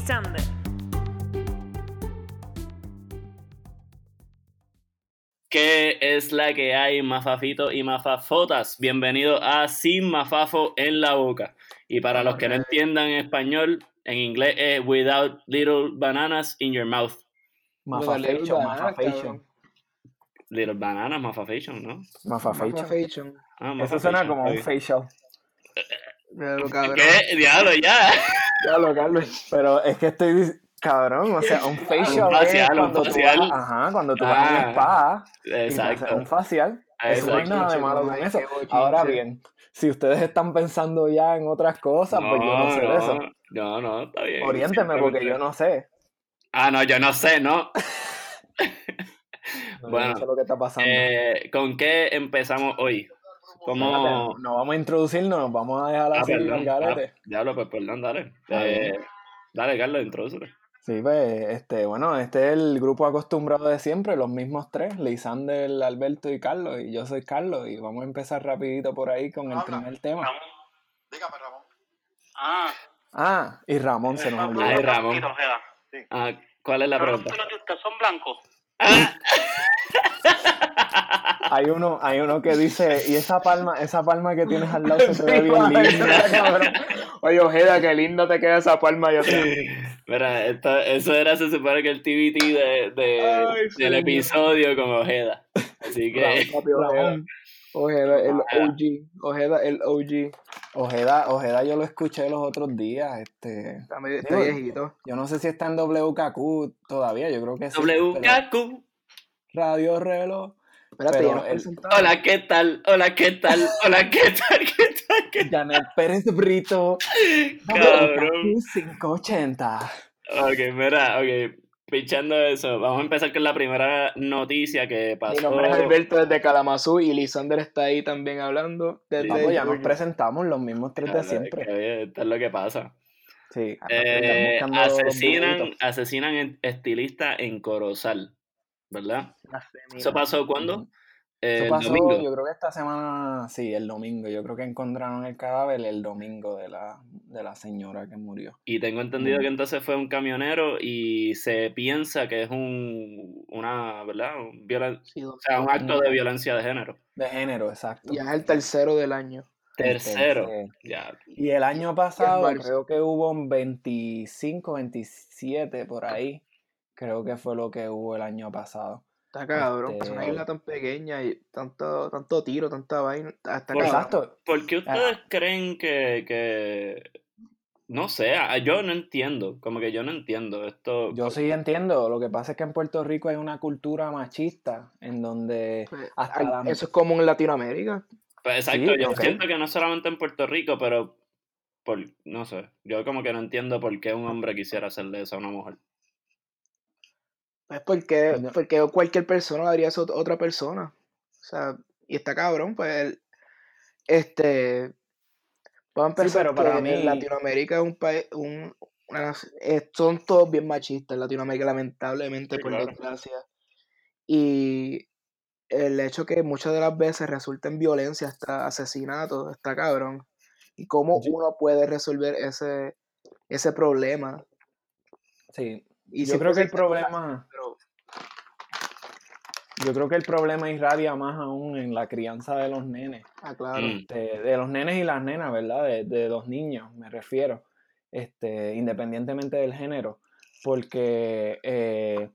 Lisander. ¿Qué es la que hay, mafafito y mafafotas? Bienvenido a Sin Mafafo en la Boca. Y para los que no entiendan español, en inglés es Without Little Bananas in Your Mouth. Mafafation, mafafation. Little Bananas, mafafation, ¿no? Mafafation. Mafafation. Ah, Eso suena como un facial. Diablo, cabrón. ¿Qué? Diablo, ya. Ya lo, Carlos. Pero es que estoy cabrón, o sea, un facial, Un facial, un cuando facial. tú vas, ajá, cuando tú vas a un Ah, spa haces Exacto. un facial. Eso no hay nada de malo con eso. Ahora bien, si ustedes están pensando ya en otras cosas, pues yo no sé de eso. No, no, está bien. Oriénteme porque yo no sé. Ah, no, yo no sé, ¿no? No, Bueno, no sé lo que está pasando. Eh, ¿Con qué empezamos hoy? ¿Cómo...? Espérate, no vamos a introducirnos, nos vamos a dejar Ah, así perdón. Ah, diablo, pues perdón, dale. Eh, dale, Carlos, introdúcete. Sí, pues, este, bueno, este es el grupo acostumbrado de siempre, los mismos tres, Lisander, Alberto y Carlos, y yo soy Carlos, y vamos a empezar rapidito por ahí con el primer tema. Dígame, Ramón. Ah, Ah, y Ramón se nos olvidó. Ay, Ramón. Ah, ¿Cuál es la Pero los pregunta? de usted son blancos. Hay uno, hay uno que dice, y esa palma, esa palma que tienes al lado se te ve bien linda. Oye, Ojeda, qué linda te queda esa palma. Yo te... Mira, esto- eso era, se supone que el TBT de, de- Ay, del episodio con Ojeda. Así que, Papi, Ojeda. El. OG. Ojeda, el OG. Ojeda, Ojeda yo lo escuché los otros días, este, Está, medio, Digo, viejito. yo no sé si está en WKQ todavía, yo creo que sí. WKQ. Radio Reloj. Espérate, Pero el-. Hola, ¿qué tal? Hola, ¿qué tal? Hola, ¿qué tal? ¿Qué tal? ¿Qué Janet Pérez Brito. Cabrón. WKQ 580. Ok, mira, ok. Pichando eso, vamos a empezar con la primera noticia que Mi pasó. nombre es Alberto desde Kalamazoo y Lisander está ahí también hablando. Desde Vamos, ya nos presentamos los mismos tres de siempre. que, esto es lo que pasa. Sí. Eh, asesinan, asesinan en- estilista en Corozal, ¿verdad? ¿Eso pasó cuándo? Eh, Eso el pasó, domingo. yo creo que esta semana, sí, el domingo. Yo creo que encontraron el cadáver el domingo de la, de la señora que murió. Y tengo entendido Mm. que entonces fue un camionero y se piensa que es un, una, ¿verdad? Un, violen- Sí, o sea, un acto de violencia de género. De género, exacto. Ya es el tercero del año. El Tercero. tercero. Ya. Y el año pasado marzo. creo que hubo un 25, 27 por ahí. Creo que fue lo que hubo el año pasado. Está cabrón. Este- Es una isla tan pequeña y tanto, tanto tiro, tanta vaina. Bueno, cabrón. Exacto. ¿Por qué ustedes creen que, que, no sé, ah, yo no entiendo, como que yo no entiendo esto. Yo sí entiendo. Lo que pasa es que en Puerto Rico hay una cultura machista en donde Pues, hasta la- Eso es común en Latinoamérica. Pues exacto, Sí, yo ok. siento que no solamente en Puerto Rico, pero por, no sé, yo como que no entiendo por qué un hombre quisiera hacerle eso a una mujer. Pues porque, porque cualquier persona le haría eso a otra persona. O sea, y está cabrón, pues el- este vamos a Sí, empezar pero para mí- Latinoamérica es un país, un, una eh, son todos bien machistas en Latinoamérica, lamentablemente, Sí, por claro. desgracia. Y el hecho que muchas de las veces resulta en violencia, hasta asesinatos, está cabrón. Y cómo uno puede resolver ese, ese problema. Sí. Y Yo creo que el problema, yo creo que el problema irradia más aún en la crianza de los nenes. Ah, claro. Mm. de, de los nenes y las nenas, ¿verdad? De, de los niños, me refiero, este, independientemente del género, porque eh,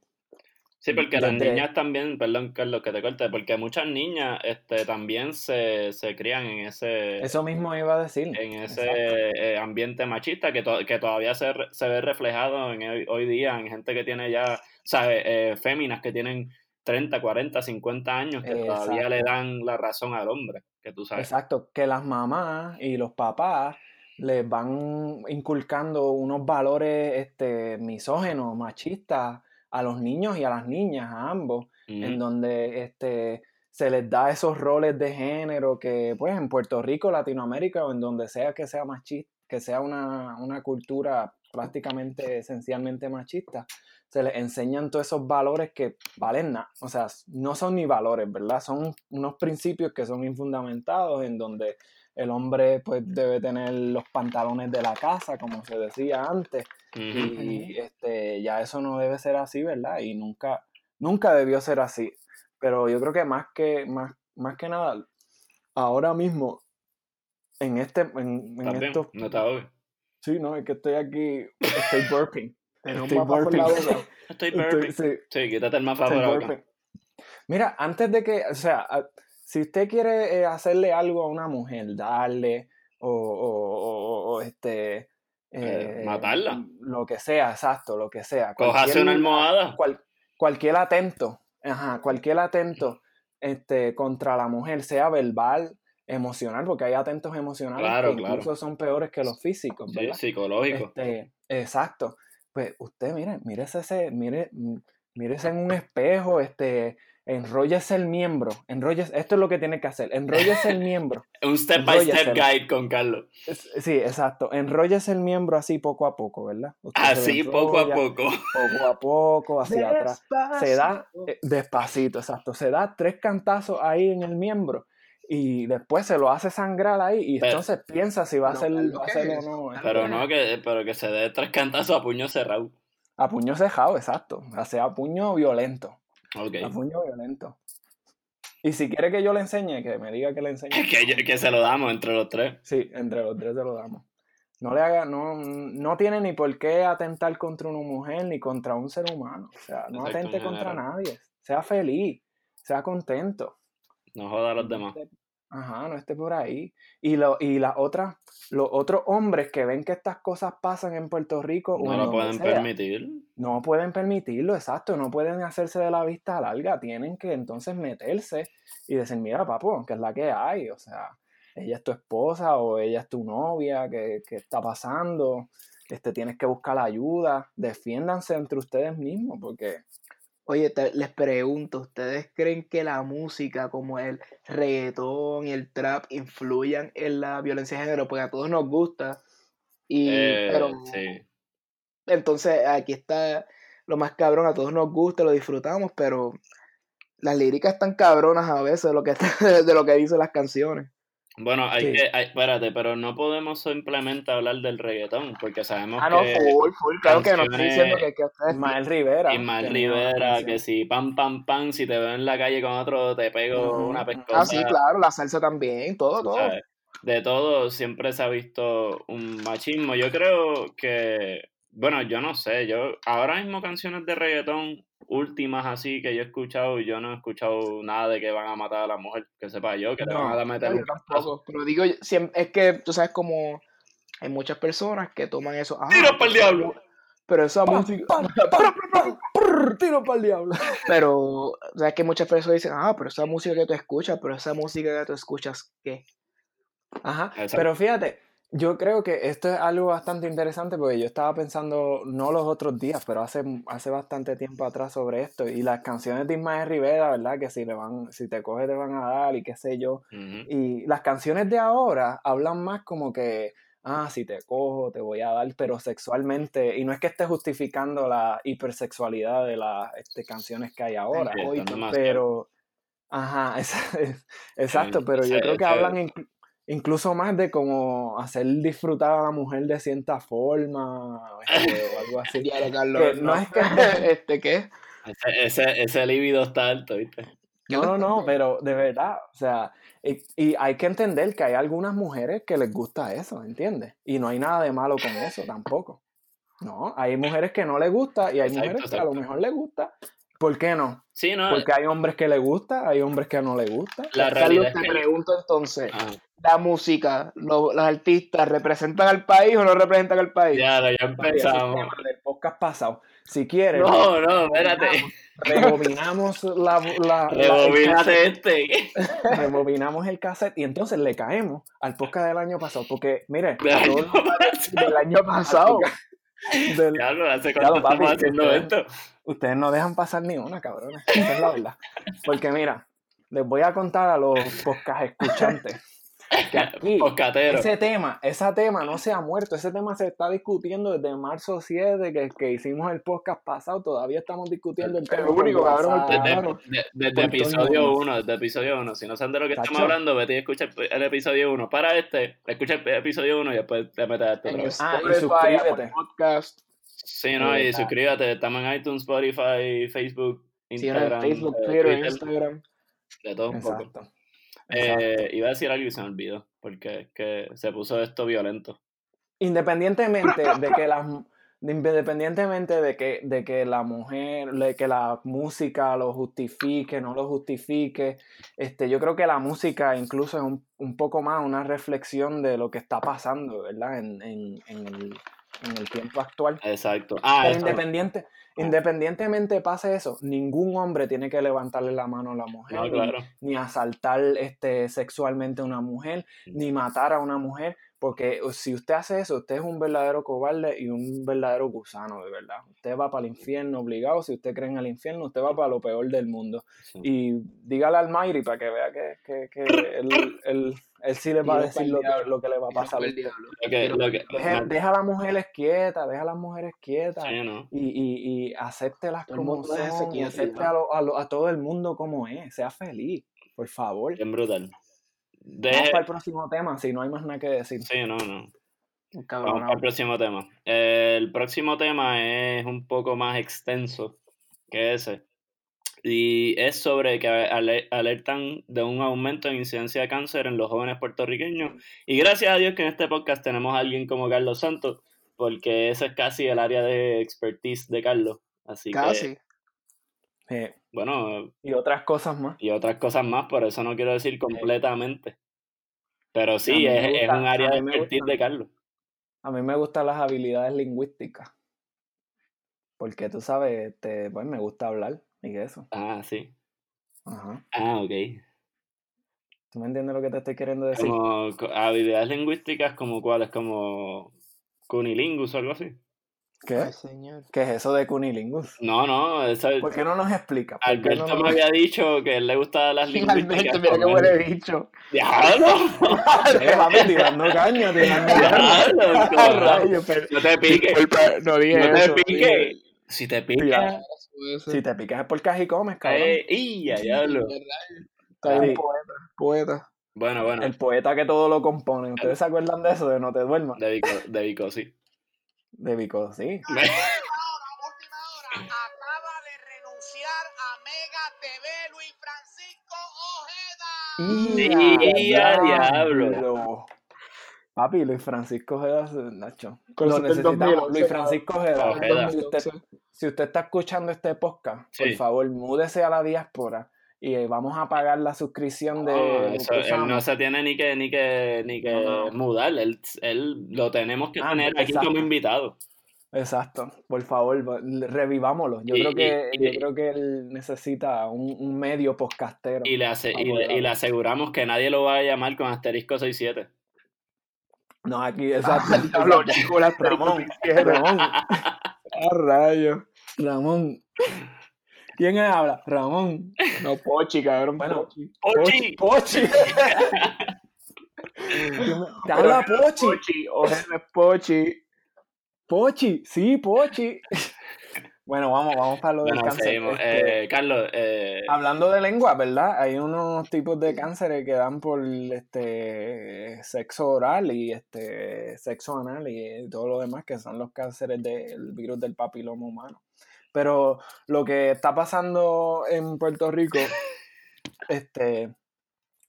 Sí, porque las niñas también, perdón Carlos que te corte, porque muchas niñas este, también se, se crían en ese, eso mismo iba a decir. en ese Exacto. eh, ambiente machista que, to- que todavía se, re- se ve reflejado en hoy, hoy día en gente que tiene ya, ¿sabes? Eh, féminas que tienen 30, 40, 50 años que todavía le dan la razón al hombre, que tú sabes. Exacto, que las mamás y los papás les van inculcando unos valores este, misógenos, machistas a los niños y a las niñas, a ambos, en donde este, se les da esos roles de género que, pues, en Puerto Rico, Latinoamérica o en donde sea que sea machista, que sea una, una cultura prácticamente, esencialmente machista, se les enseñan todos esos valores que valen nada. O sea, no son ni valores, ¿verdad? Son unos principios que son infundamentados en donde el hombre, pues, debe tener los pantalones de la casa, como se decía antes. Y este, ya eso no debe ser así, ¿verdad? Y nunca, nunca debió ser así. Pero yo creo que más que, más, más que nada, ahora mismo, en este, en, en estos, No está obvio. sí, no, es que estoy aquí, estoy burping. Un Estoy mapa por la burping. boca. Estoy sí, Sí, quítate el mapa por la boca. Mira, antes de que, o sea, si usted quiere eh, hacerle algo a una mujer, darle o, o- o- o, este... Eh, eh, matarla. Lo que sea, exacto, lo que sea. Cójase una almohada. cual- cualquier atento, ajá, cualquier atento este, contra la mujer, sea verbal, emocional, porque hay atentos emocionales Claro, que claro. incluso son peores que los físicos, Sí, ¿verdad? psicológico. Este, exacto. Pues usted, mire, mírese ese, mire, mm, mírese en un espejo, este, enróllese el miembro, enróllese, esto es lo que tiene que hacer, enróllese el miembro. Un step by step guide con Carlos. Es- Sí, exacto, enróllese el miembro así poco a poco, ¿verdad? Usted Así, poco a poco. poco a poco, hacia atrás. Se da eh, despacito, exacto. Se da tres cantazos ahí en el miembro y después se lo hace sangrar ahí y Pero- entonces piensa si va a ser, Carlos, va a ¿qué ser es o no. eh. Pero no, que, pero que se dé tres cantazos a puño cerrado. A puño cejado, exacto. O sea, a puño violento. A puño violento. Y si quiere que yo le enseñe, que me diga que le enseñe. Que, yo- que se lo damos entre los tres. Sí, entre los tres se lo damos. No le haga, no, no tiene ni por qué atentar contra una mujer ni contra un ser humano. O sea, no Exacto, atente en contra nadie. Sea feliz, sea contento. No joda a los demás. Ajá, no esté por ahí. Y, lo, y las otras, los otros hombres que ven que estas cosas pasan en Puerto Rico No lo pueden sea, permitir. no pueden permitirlo, exacto, no pueden hacerse de la vista larga, tienen que entonces meterse y decir, mira, papo, que es la que hay, o sea, ella es tu esposa o ella es tu novia, ¿qué, qué está pasando? Este, tienes que buscar ayuda, defiéndanse entre ustedes mismos, porque Oye, te- les pregunto, ¿ustedes creen que la música como el reggaetón y el trap influyan en la violencia de género? Porque a todos nos gusta. Y, Eh, pero sí. entonces aquí está lo más cabrón, a todos nos gusta, lo disfrutamos, pero las líricas están cabronas a veces de lo que, de lo que dicen las canciones. Bueno, hay Sí. que, hay- espérate, pero no podemos simplemente hablar del reggaetón, porque sabemos Ah, no, que full, full, claro que no estoy diciendo que, que. Ismael Rivera. Ismael Rivera, que si pam, pam, pam, si te veo en la calle con otro, te pego una ujú. pescosa. Ah, sí, claro, la salsa también, todo, todo. ¿sabes? De todo siempre se ha visto un machismo. Yo creo que, bueno, yo no sé, yo ahora mismo canciones de reggaetón últimas así que yo he escuchado, yo no he escuchado nada de que van a matar a la mujer, que sepa yo, que le No, van a meter No, un tampoco, pero digo, es que tú sabes como hay muchas personas que toman eso. Ah, ¡Tiro pa'l diablo! Pero esa Pa, música. pa, pa, pa, prr, tiro para el diablo. Pero, o sea, que muchas personas dicen, ah, pero esa música que tú escuchas, pero esa música que tú escuchas, ¿qué? Ajá, Exacto. pero fíjate, yo creo que esto es algo bastante interesante porque yo estaba pensando, no los otros días, pero hace, hace bastante tiempo atrás sobre esto y las canciones de Ismael Rivera, ¿verdad? Que si le van, si te coges te van a dar y qué sé yo. Y las canciones de ahora hablan más como que, ah, si te cojo, te voy a dar, pero sexualmente, y no es que esté justificando la hipersexualidad de las este, canciones que hay ahora, Sí, Hoy, pero, ajá, es- exacto, pero yo creo que hablan inclu- incluso más de como hacer disfrutar a la mujer de cierta forma este, o algo así. Diablo, Carlos, Que no es que- este, ¿qué? Ese, ese, ese libido está alto, ¿viste? No, no, no, pero de verdad, o sea, y, y hay que entender que hay algunas mujeres que les gusta eso, ¿entiendes? Y no hay nada de malo con eso tampoco. No, hay mujeres que no les gusta y hay Exacto, mujeres que a lo mejor les gusta. ¿Por qué no? Sí, no. Porque hay hombres que les gusta, hay hombres que no les gusta. La Carlos, realidad es te que. pregunto entonces, Ah, ¿la música, lo- los artistas representan al país o no representan al país? ya, ya es el empezamos. del podcast pasado. Si quieres, No, no, espérate. rebobinamos la, la- la- el Rebobínate este. rebobinamos el cassette y entonces le caemos al podcast del año pasado. Porque, mire, Del año Del pasado. del- Diablo, ¿hace Claro, cuánto estamos haciendo ustedes- esto? ustedes no dejan pasar ni una, cabrones. Esa es la verdad. Porque mira, les voy a contar a los podcast escuchantes que aquí Poscatero. ese tema, ese tema no se ha muerto, ese tema se está discutiendo desde marzo 7 que, que hicimos el podcast pasado, todavía estamos discutiendo el tema. único, cabrón. Desde, desde episodio mundo. 1, desde episodio 1. Si no saben de lo que estamos hablando, vete y escucha el, episodio 1. Para este, escucha el episodio 1 y después te metes a este. Ah, y suscríbete. Podcast. Sí, no, y suscríbete. Estamos en iTunes, Spotify, Facebook, Instagram, Facebook, eh, Twitter, Twitter, Instagram. de todo un poco. Eh, iba a decir algo y se me olvidó, porque es que se puso esto violento. Independientemente de que las de- independientemente de que, de que la mujer, de que la música lo justifique, no lo justifique, este, yo creo que la música incluso es un, un poco más una reflexión de lo que está pasando, ¿verdad? En, en- en el, en el tiempo actual. Exacto. Ah, independiente, independientemente pase eso, ningún hombre tiene que levantarle la mano a la mujer, No, claro. ni, asaltar este, sexualmente a una mujer, ni matar a una mujer, porque si usted hace eso, usted es un verdadero cobarde y un verdadero gusano, de verdad. Usted va para el infierno obligado, si usted cree en el infierno, usted va para lo peor del mundo. Sí. Y dígale al Mayri para que vea que, que, que él- él sí le va a decir lo que, diablo. lo que le va a pasar. pa'l que, Deja, deja a las mujeres quietas, deja a las mujeres quietas sí, no. y, y, y acéptelas como son, y acepte a, lo- a, lo- a todo el mundo como es, sea feliz, por favor. Bien brutal. Vamos para el próximo tema, si no hay más nada que decir. Sí, no, no. Vamos cabrón. para el próximo tema. El próximo tema es un poco más extenso que ese. Y es sobre que ale- alertan de un aumento en incidencia de cáncer en los jóvenes puertorriqueños. Y gracias a Dios que en este podcast tenemos a alguien como Carlos Santos, porque ese es casi el área de expertise de Carlos. Así que, Casi. Eh, bueno, y otras cosas más. y otras cosas más, por eso no quiero decir completamente. Pero sí, es, es un área a de mí me expertise gusta. de Carlos. A mí me gustan las habilidades lingüísticas. Porque tú sabes, este, pues me gusta hablar y eso. Ah, sí. Ajá. Ah, ok. ¿Tú me entiendes lo que te estoy queriendo decir? Como co- habilidades lingüísticas como cuáles, como cunilingus o algo así. ¿Qué? Ay, señor. ¿Qué es eso de cunilingus? No, no, eso ¿Por qué no nos explica? ¿Por qué Alberto no me nos- había dicho que él le gustaban las lingüísticas. Finalmente, mira qué huele bicho. ¡Diablo! Papi, tirando caña, tirando caña. ¡Diablo! Ah, No te piques. No No te piques. Si te picas. Si te picas es porque así comes, cabrón. Eh, ¡Y ya, diablo! Está Sí. poeta. Poeta. Bueno, bueno. El poeta que todo lo compone. ¿Ustedes se acuerdan de eso? De No te duermas. De Vico, de Vico, sí. De Vico, sí. Ahora, última hora, acaba de renunciar a Mega TV Luis Francisco Ojeda. Y a diablo. Papi, Luis Francisco Ojeda, Nacho. Con Lo necesitamos. 2011, Luis Francisco Ojeda. Ojeda. Si usted, si usted está escuchando este podcast, por favor, múdese a la diáspora y eh, vamos a pagar la suscripción de No, eso, él no Lupusama. se tiene ni que, ni que, ni que No, no. mudar. Él, él lo tenemos que Ah, tener aquí exacto. como invitado. Exacto, por favor, revivámoslo. Yo Y- creo que y- y- yo creo que él necesita un, un medio podcastero. Y le, hace, le, y le aseguramos que nadie lo va a llamar con asterisco 67. No, aquí, exacto. La Ramón, Ramón. Ramón, A rayos. Ramón. ¿Quién habla? Ramón. No, Pochi, cabrón. Bueno, Pochi. ¡Ochi! Pochi. Te habla Pochi. Pochi. Ojeda es Pochi. Pochi, sí, Pochi. Bueno, vamos, vamos para lo del Bueno, cáncer. seguimos. Este, Eh, Carlos, eh, Hablando de lengua, ¿verdad? Hay unos tipos de cánceres que dan por este sexo oral y este sexo anal y todo lo demás, que son los cánceres del virus del papiloma humano. Pero lo que está pasando en Puerto Rico, este,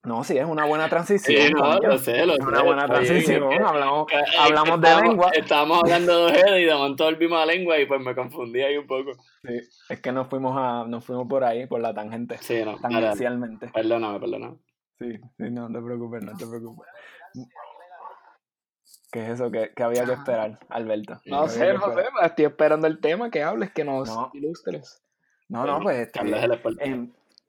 no, sí, es una buena transición. sí, no, lo sé, lo es sé. una buena bien, transición. Hablamos, es que hablamos de lengua. Estábamos hablando de Ojeda y de momento volvimos a lengua y pues me confundí ahí un poco. Sí, es que nos fuimos a, nos fuimos por ahí, por la tangente, Sí, no, tangencialmente. Perdóname, perdóname. Sí, sí, no te preocupes, no te preocupes. ¿Qué es eso que, que había que esperar, Alberto? No ¿Qué sé, no sé. esperar? Estoy esperando el tema que hables, que nos No. ilustres. No, no, pues este,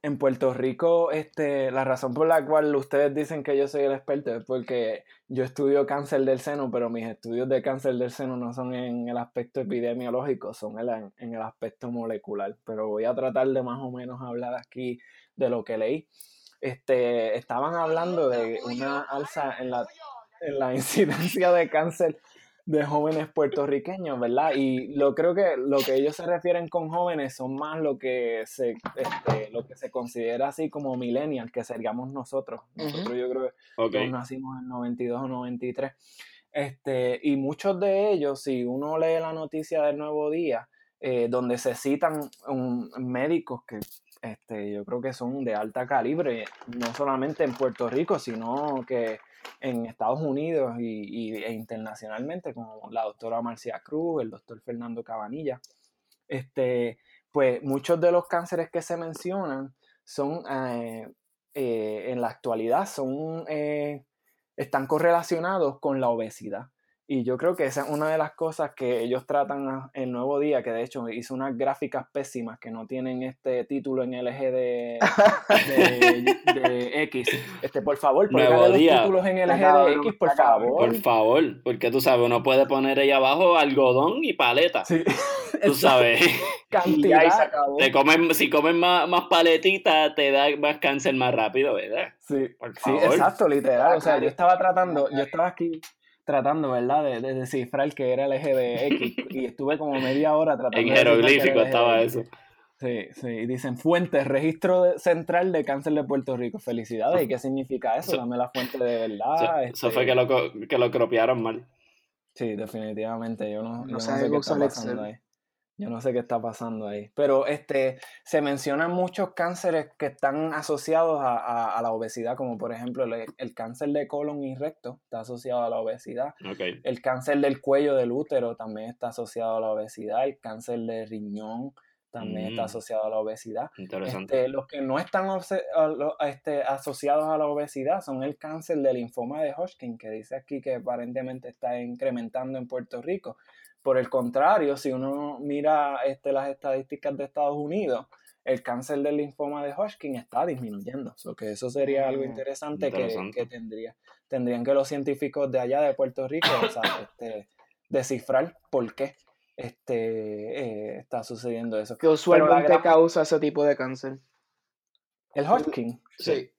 En, Puerto Rico, este, la razón por la cual ustedes dicen que yo soy el experto es porque yo estudio cáncer del seno, pero mis estudios de cáncer del seno no son en el aspecto epidemiológico, son en, en el aspecto molecular. Pero voy a tratar de más o menos hablar aquí de lo que leí. Este, estaban hablando de una alza en la, en la incidencia de cáncer de jóvenes puertorriqueños, ¿verdad? Y lo creo que lo que ellos se refieren con jóvenes son más lo que se este, lo que se considera así como millennial, que seríamos nosotros. Nosotros yo creo que nacimos en 92 o 93. Este, y muchos de ellos, si uno lee la noticia del Nuevo Día, eh, donde se citan um, médicos que este, yo creo que son de alta calibre, no solamente en Puerto Rico, sino que en Estados Unidos y, e internacionalmente, como la doctora Marcia Cruz, el doctor Fernando Cabanilla. Este, pues muchos de los cánceres que se mencionan son, eh, eh, en la actualidad, son, eh, están correlacionados con la obesidad. Y yo creo que esa es una de las cosas que ellos tratan en Nuevo Día, que de hecho hizo unas gráficas pésimas que no tienen este título en el eje de, de, de X. Este, por favor, póngale los títulos en el eje de X, por favor. Por favor, porque tú sabes, uno puede poner ahí abajo algodón y paleta. Sí, Tú sabes, cantidad. ahí se acabó. te comen, si comen más, más paletitas, te da más cáncer más rápido, ¿verdad? Sí, Por sí, favor. exacto, literal. O sea, yo estaba tratando, yo estaba aquí tratando, ¿verdad? De, de descifrar que era el eje de X y estuve como media hora tratando En de jeroglífico el eje estaba de eso. Sí, sí, y dicen fuente, registro de- central de cáncer de Puerto Rico. Felicidades, ¿y qué significa eso? Eso- Dame la fuente de Eso, verdad. eso este, fue que lo, co- que lo cropiaron mal. Sí, definitivamente. Yo no, No yo no sé qué está Excel. pasando ahí. Yo no sé qué está pasando ahí. Pero este, se mencionan muchos cánceres que están asociados a, a- a la obesidad, como por ejemplo el, el cáncer de colon y recto está asociado a la obesidad. El cáncer del cuello del útero también está asociado a la obesidad. El cáncer de riñón también está Mm. asociado a la obesidad. Interesante. Este, los que no están este, asociados a la obesidad son el cáncer de linfoma de Hodgkin, que dice aquí que aparentemente está incrementando en Puerto Rico. Por el contrario, si uno mira este, las estadísticas de Estados Unidos, el cáncer del linfoma de Hodgkin está disminuyendo. So que eso sería algo Mm, interesante, que- tendría, tendrían que los científicos de allá de Puerto Rico o sea, este, descifrar por qué este, eh, está sucediendo eso. Que usualmente gran- causa ese tipo de cáncer. El Hodgkin. Sí.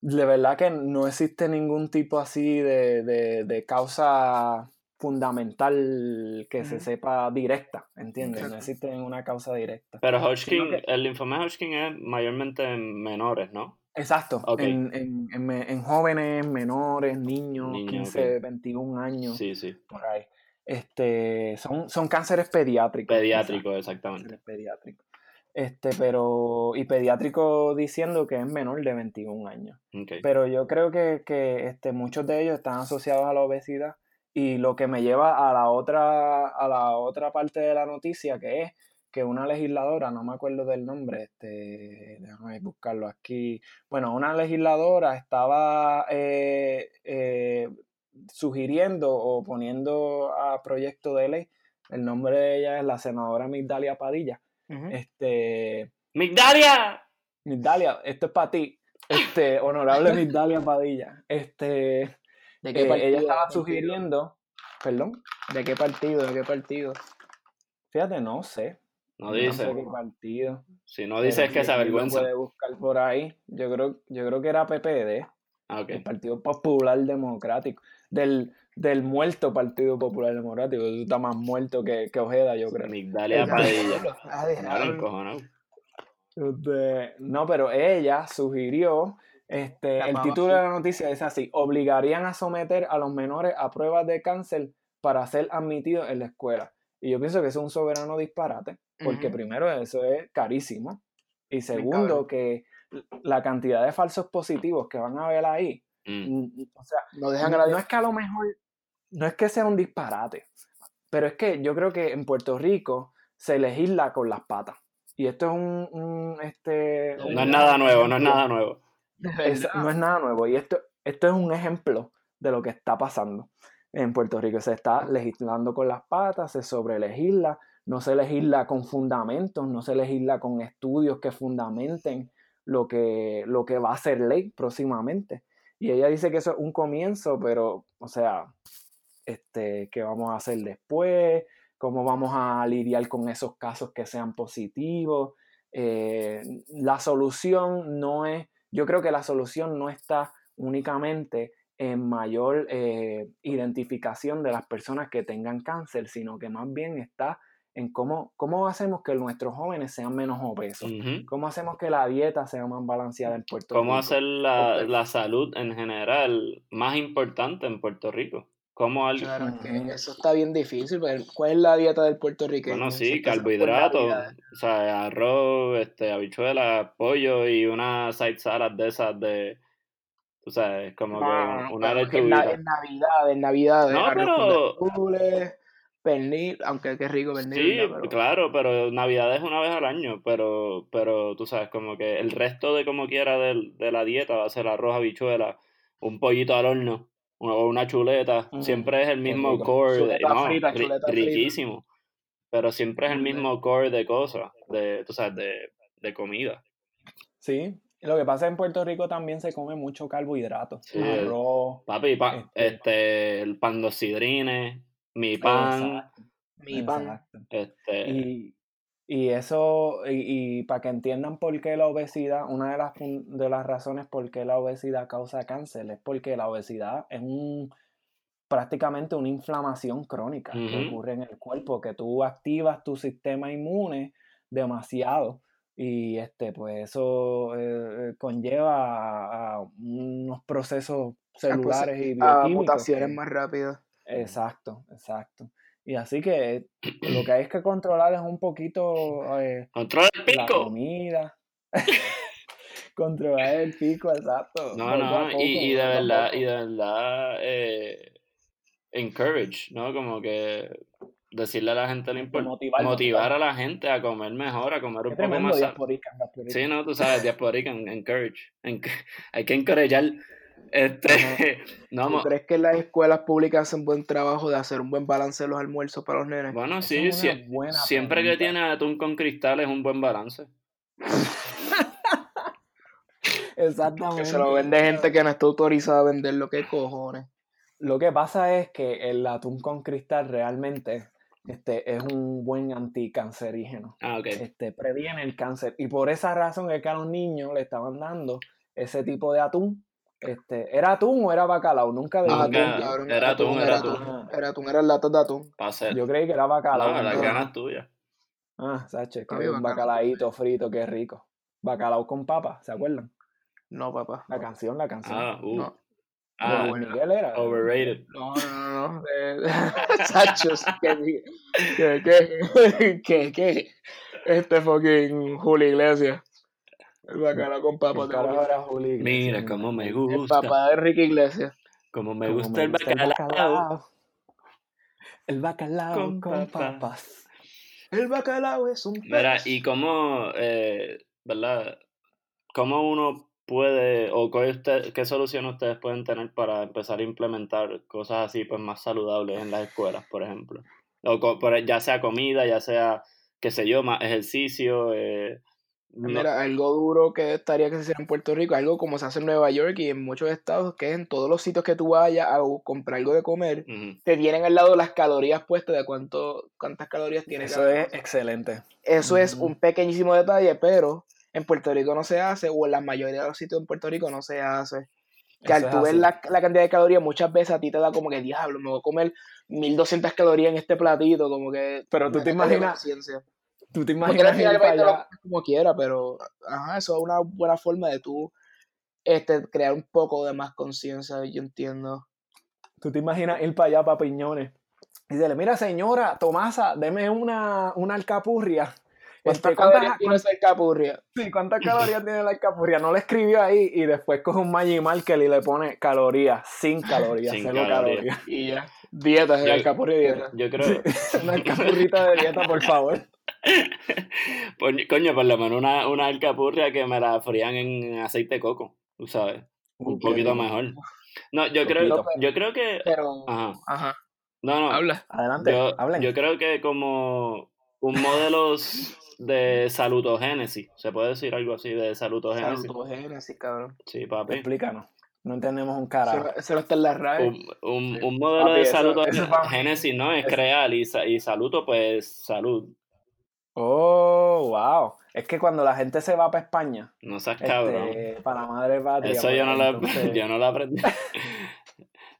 De verdad que no existe ningún tipo así de, de- de causa fundamental que se sepa directa, ¿entiendes? No existe ninguna causa directa. Pero Hodgkin, que- el linfoma de Hodgkin es mayormente en menores, ¿no? Exacto, en, en- en en jóvenes, menores, niños, Niños, 15, 21 años, Sí, sí. por ahí. Este, son, son cánceres pediátricos. Pediátrico, exactamente. Cánceres pediátricos. Este, pero, y pediátrico diciendo que es menor de 21 años. Ok. Pero yo creo que, que, este, muchos de ellos están asociados a la obesidad y lo que me lleva a la otra, a la otra parte de la noticia que es que una legisladora, no me acuerdo del nombre, este, déjame buscarlo aquí. Bueno, una legisladora estaba eh, eh, sugiriendo o poniendo a proyecto de ley, el nombre de ella es la senadora Migdalia Padilla. Este, ¡Migdalia! Migdalia, esto es para ti. Este, honorable Migdalia Padilla. Este, ¿De eh, qué partido? ella estaba sugiriendo, perdón, ¿De qué partido? ¿De qué partido? fíjate, no sé, No no dice. sé qué partido. Si no dice es que se avergüenza. puede buscar por ahí. Yo creo, yo creo que era PPD, Ah, ok. el Partido Popular Democrático, del, del muerto Partido Popular Democrático. Eso está más muerto que, que Ojeda, yo creo. Migdalia Padilla. No. Este, no, pero ella sugirió, este, el título de la noticia es así, obligarían a someter a los menores a pruebas de cáncer para ser admitidos en la escuela. Y yo pienso que eso es un soberano disparate, porque primero eso es carísimo, y segundo que la cantidad de falsos positivos que van a ver ahí, Mm. o sea, No dejan no, es que a lo mejor, no es que sea un disparate, pero es que yo creo que en Puerto Rico se legisla con las patas. Y esto es un, un, este, un No es nada nuevo, no es nada nuevo. Es- no es nada nuevo. Y esto, esto es un ejemplo de lo que está pasando en Puerto Rico. Se está legislando con las patas, se sobrelegisla, no se legisla con fundamentos, no se legisla con estudios que fundamenten lo que, lo que va a ser ley próximamente. Y ella dice que eso es un comienzo, pero, o sea, este, ¿qué vamos a hacer después? ¿Cómo vamos a lidiar con esos casos que sean positivos? Eh, la solución no es, yo creo que la solución no está únicamente en mayor eh, identificación de las personas que tengan cáncer, sino que más bien está en cómo, cómo hacemos que nuestros jóvenes sean menos obesos, cómo hacemos que la dieta sea más balanceada en Puerto ¿Cómo Rico. hacer la, la salud en general más importante en Puerto Rico? Como algo. Claro, es que eso está bien difícil. porque ¿Cuál es la dieta del puertorriqueño? Bueno, sí, carbohidratos, o sea, arroz, este, habichuelas, pollo y una side salad de esas de, tú sabes, como No, no, que no, una pero en, lechuguita. en Navidad, en Navidad, No, arroz pero- pernil, aunque qué rico pernil, Sí, claro, pero Navidad es una vez al año, pero, pero tú sabes, como que el resto de como quiera del- de, la dieta va a ser arroz, habichuela, un pollito al horno o una chuleta, Mm, siempre es el mismo core, de- no, frita, frita. riquísimo, pero siempre es el mismo core de cosas, de, tú sabes, de, de comida. Sí, lo que pasa en Puerto Rico también se come mucho carbohidrato. Sí. Arroz. Papi, pa- Este- este, el pan dos sidrines, mi pan, Exacto, Mi pan. este, Y, y eso, y, para que entiendan por qué la obesidad, una de las, de las razones por qué la obesidad causa cáncer es porque la obesidad es un prácticamente una inflamación crónica que ocurre en el cuerpo, que tú activas tu sistema inmune demasiado y este pues eso eh, eh, conlleva a, a unos procesos celulares y A bioquímicos mutaciones que- más rápidas. Exacto, exacto. Y así que lo que hay es que controlar es un poquito eh, controla el la pico. comida. controlar el pico, exacto. No, no, poco, y, y de verdad, y de verdad, eh, encourage, ¿no? Como que decirle a la gente lo importante, motivar, a la gente a comer mejor, a comer un poco más. Sí, no, tú sabes, diasporica, en- encourage. Enc- hay que encorajar. Este, no, ¿Tú crees que las escuelas públicas hacen buen trabajo de hacer un buen balance de los almuerzos para los nenes? bueno, Esa sí, buena siempre que tiene atún con cristal es un buen balance. Exactamente. Que se lo vende gente que no está autorizada a vender lo que cojones. Lo que pasa es que el atún con cristal realmente este, es un buen anticancerígeno. Ah, ok. Este, previene el cáncer. Y por esa razón es que a los niños le estaban dando ese tipo de atún. Este, ¿Era atún o era bacalao? Nunca Nunca, distinguí. cabrón, era atún, era era atún. atún. Era atún, eran latas de atún. Yo creí que era bacalao. No, las ganas tuyas. Ah, Sache, que un bacalao. bacalaíto frito, qué rico. Bacalao con papa, ¿se acuerdan? No, papá. La canción, la canción. Ah, uh. No. Ah, Miguel era. overrated. No, no, no, no. Sachos, que, que, que, que, este fucking Julio Iglesias. El bacalao con ¿Qué papas Iglesias? Mira cómo me El gusta. papá de Enrique Iglesias. Como me Como gusta el bacalao. El bacalao Con con, papas. papas. El bacalao es un Mira, pez. y cómo, eh, ¿verdad? ¿Cómo uno puede, o qué, usted, qué solución ustedes pueden tener para empezar a implementar cosas así, pues más saludables en las escuelas, por ejemplo? O ya sea comida, ya sea, qué sé yo, más ejercicio. Eh, no- Mira, algo duro que estaría que se hiciera en Puerto Rico, algo como se hace en Nueva York y en muchos estados, que es en todos los sitios que tú vayas a comprar algo de comer, te tienen al lado las calorías puestas de cuánto, cuántas calorías tiene Eso cada es cosa. excelente. Eso es un pequeñísimo detalle, pero en Puerto Rico no se hace, o en la mayoría de los sitios en Puerto Rico no se hace. Que Eso al tú ver la, la cantidad de calorías, muchas veces a ti te da como que, diablo, me voy a comer 1200 calorías en este platito, como que... Pero tú te imaginas-. Tú te imaginas al final ir para allá. como quiera, pero ajá, eso es una buena forma de tú este, crear un poco de más conciencia, yo entiendo. Tú te imaginas ir para allá para Piñones. Y dile, mira señora, Tomasa, deme una, una alcapurria. ¿Cuántas Este, ¿cuántas- calorías tiene esa capurria? Sí, ¿cuántas calorías tiene la alcapurria? No le escribió ahí y después coge un Magic Marker y le pone calorías, sin calorías, Sin cero calorías. calorías. Y ya. Dieta, Yo- el capurria dieta. Yo creo, Una alcapurrita de dieta, por favor. Coño, coño, por lo menos una, una alcapurria que me la frían en aceite de coco, tú sabes, un poquito mejor. No, yo creo, Poquito. yo creo que, Pero, ajá, ajá, no, no, habla. Adelante, yo, hablen. yo creo que como un modelo de salutogénesis, se puede decir algo así, de salutogénesis. Salutogénesis, cabrón. Sí, papi. Explícanos. No entendemos un Eso, carajo. eso no está en la RAE. Un, un, modelo Papi, de eso- eso salutogénesis, ¿no? Es eso- crear y, y saluto, pues salud. Oh, wow. Es que cuando la gente se va para España, No seas cabrón. este, para la madre patria, Eso yo no, lo, entonces- yo no lo aprendí.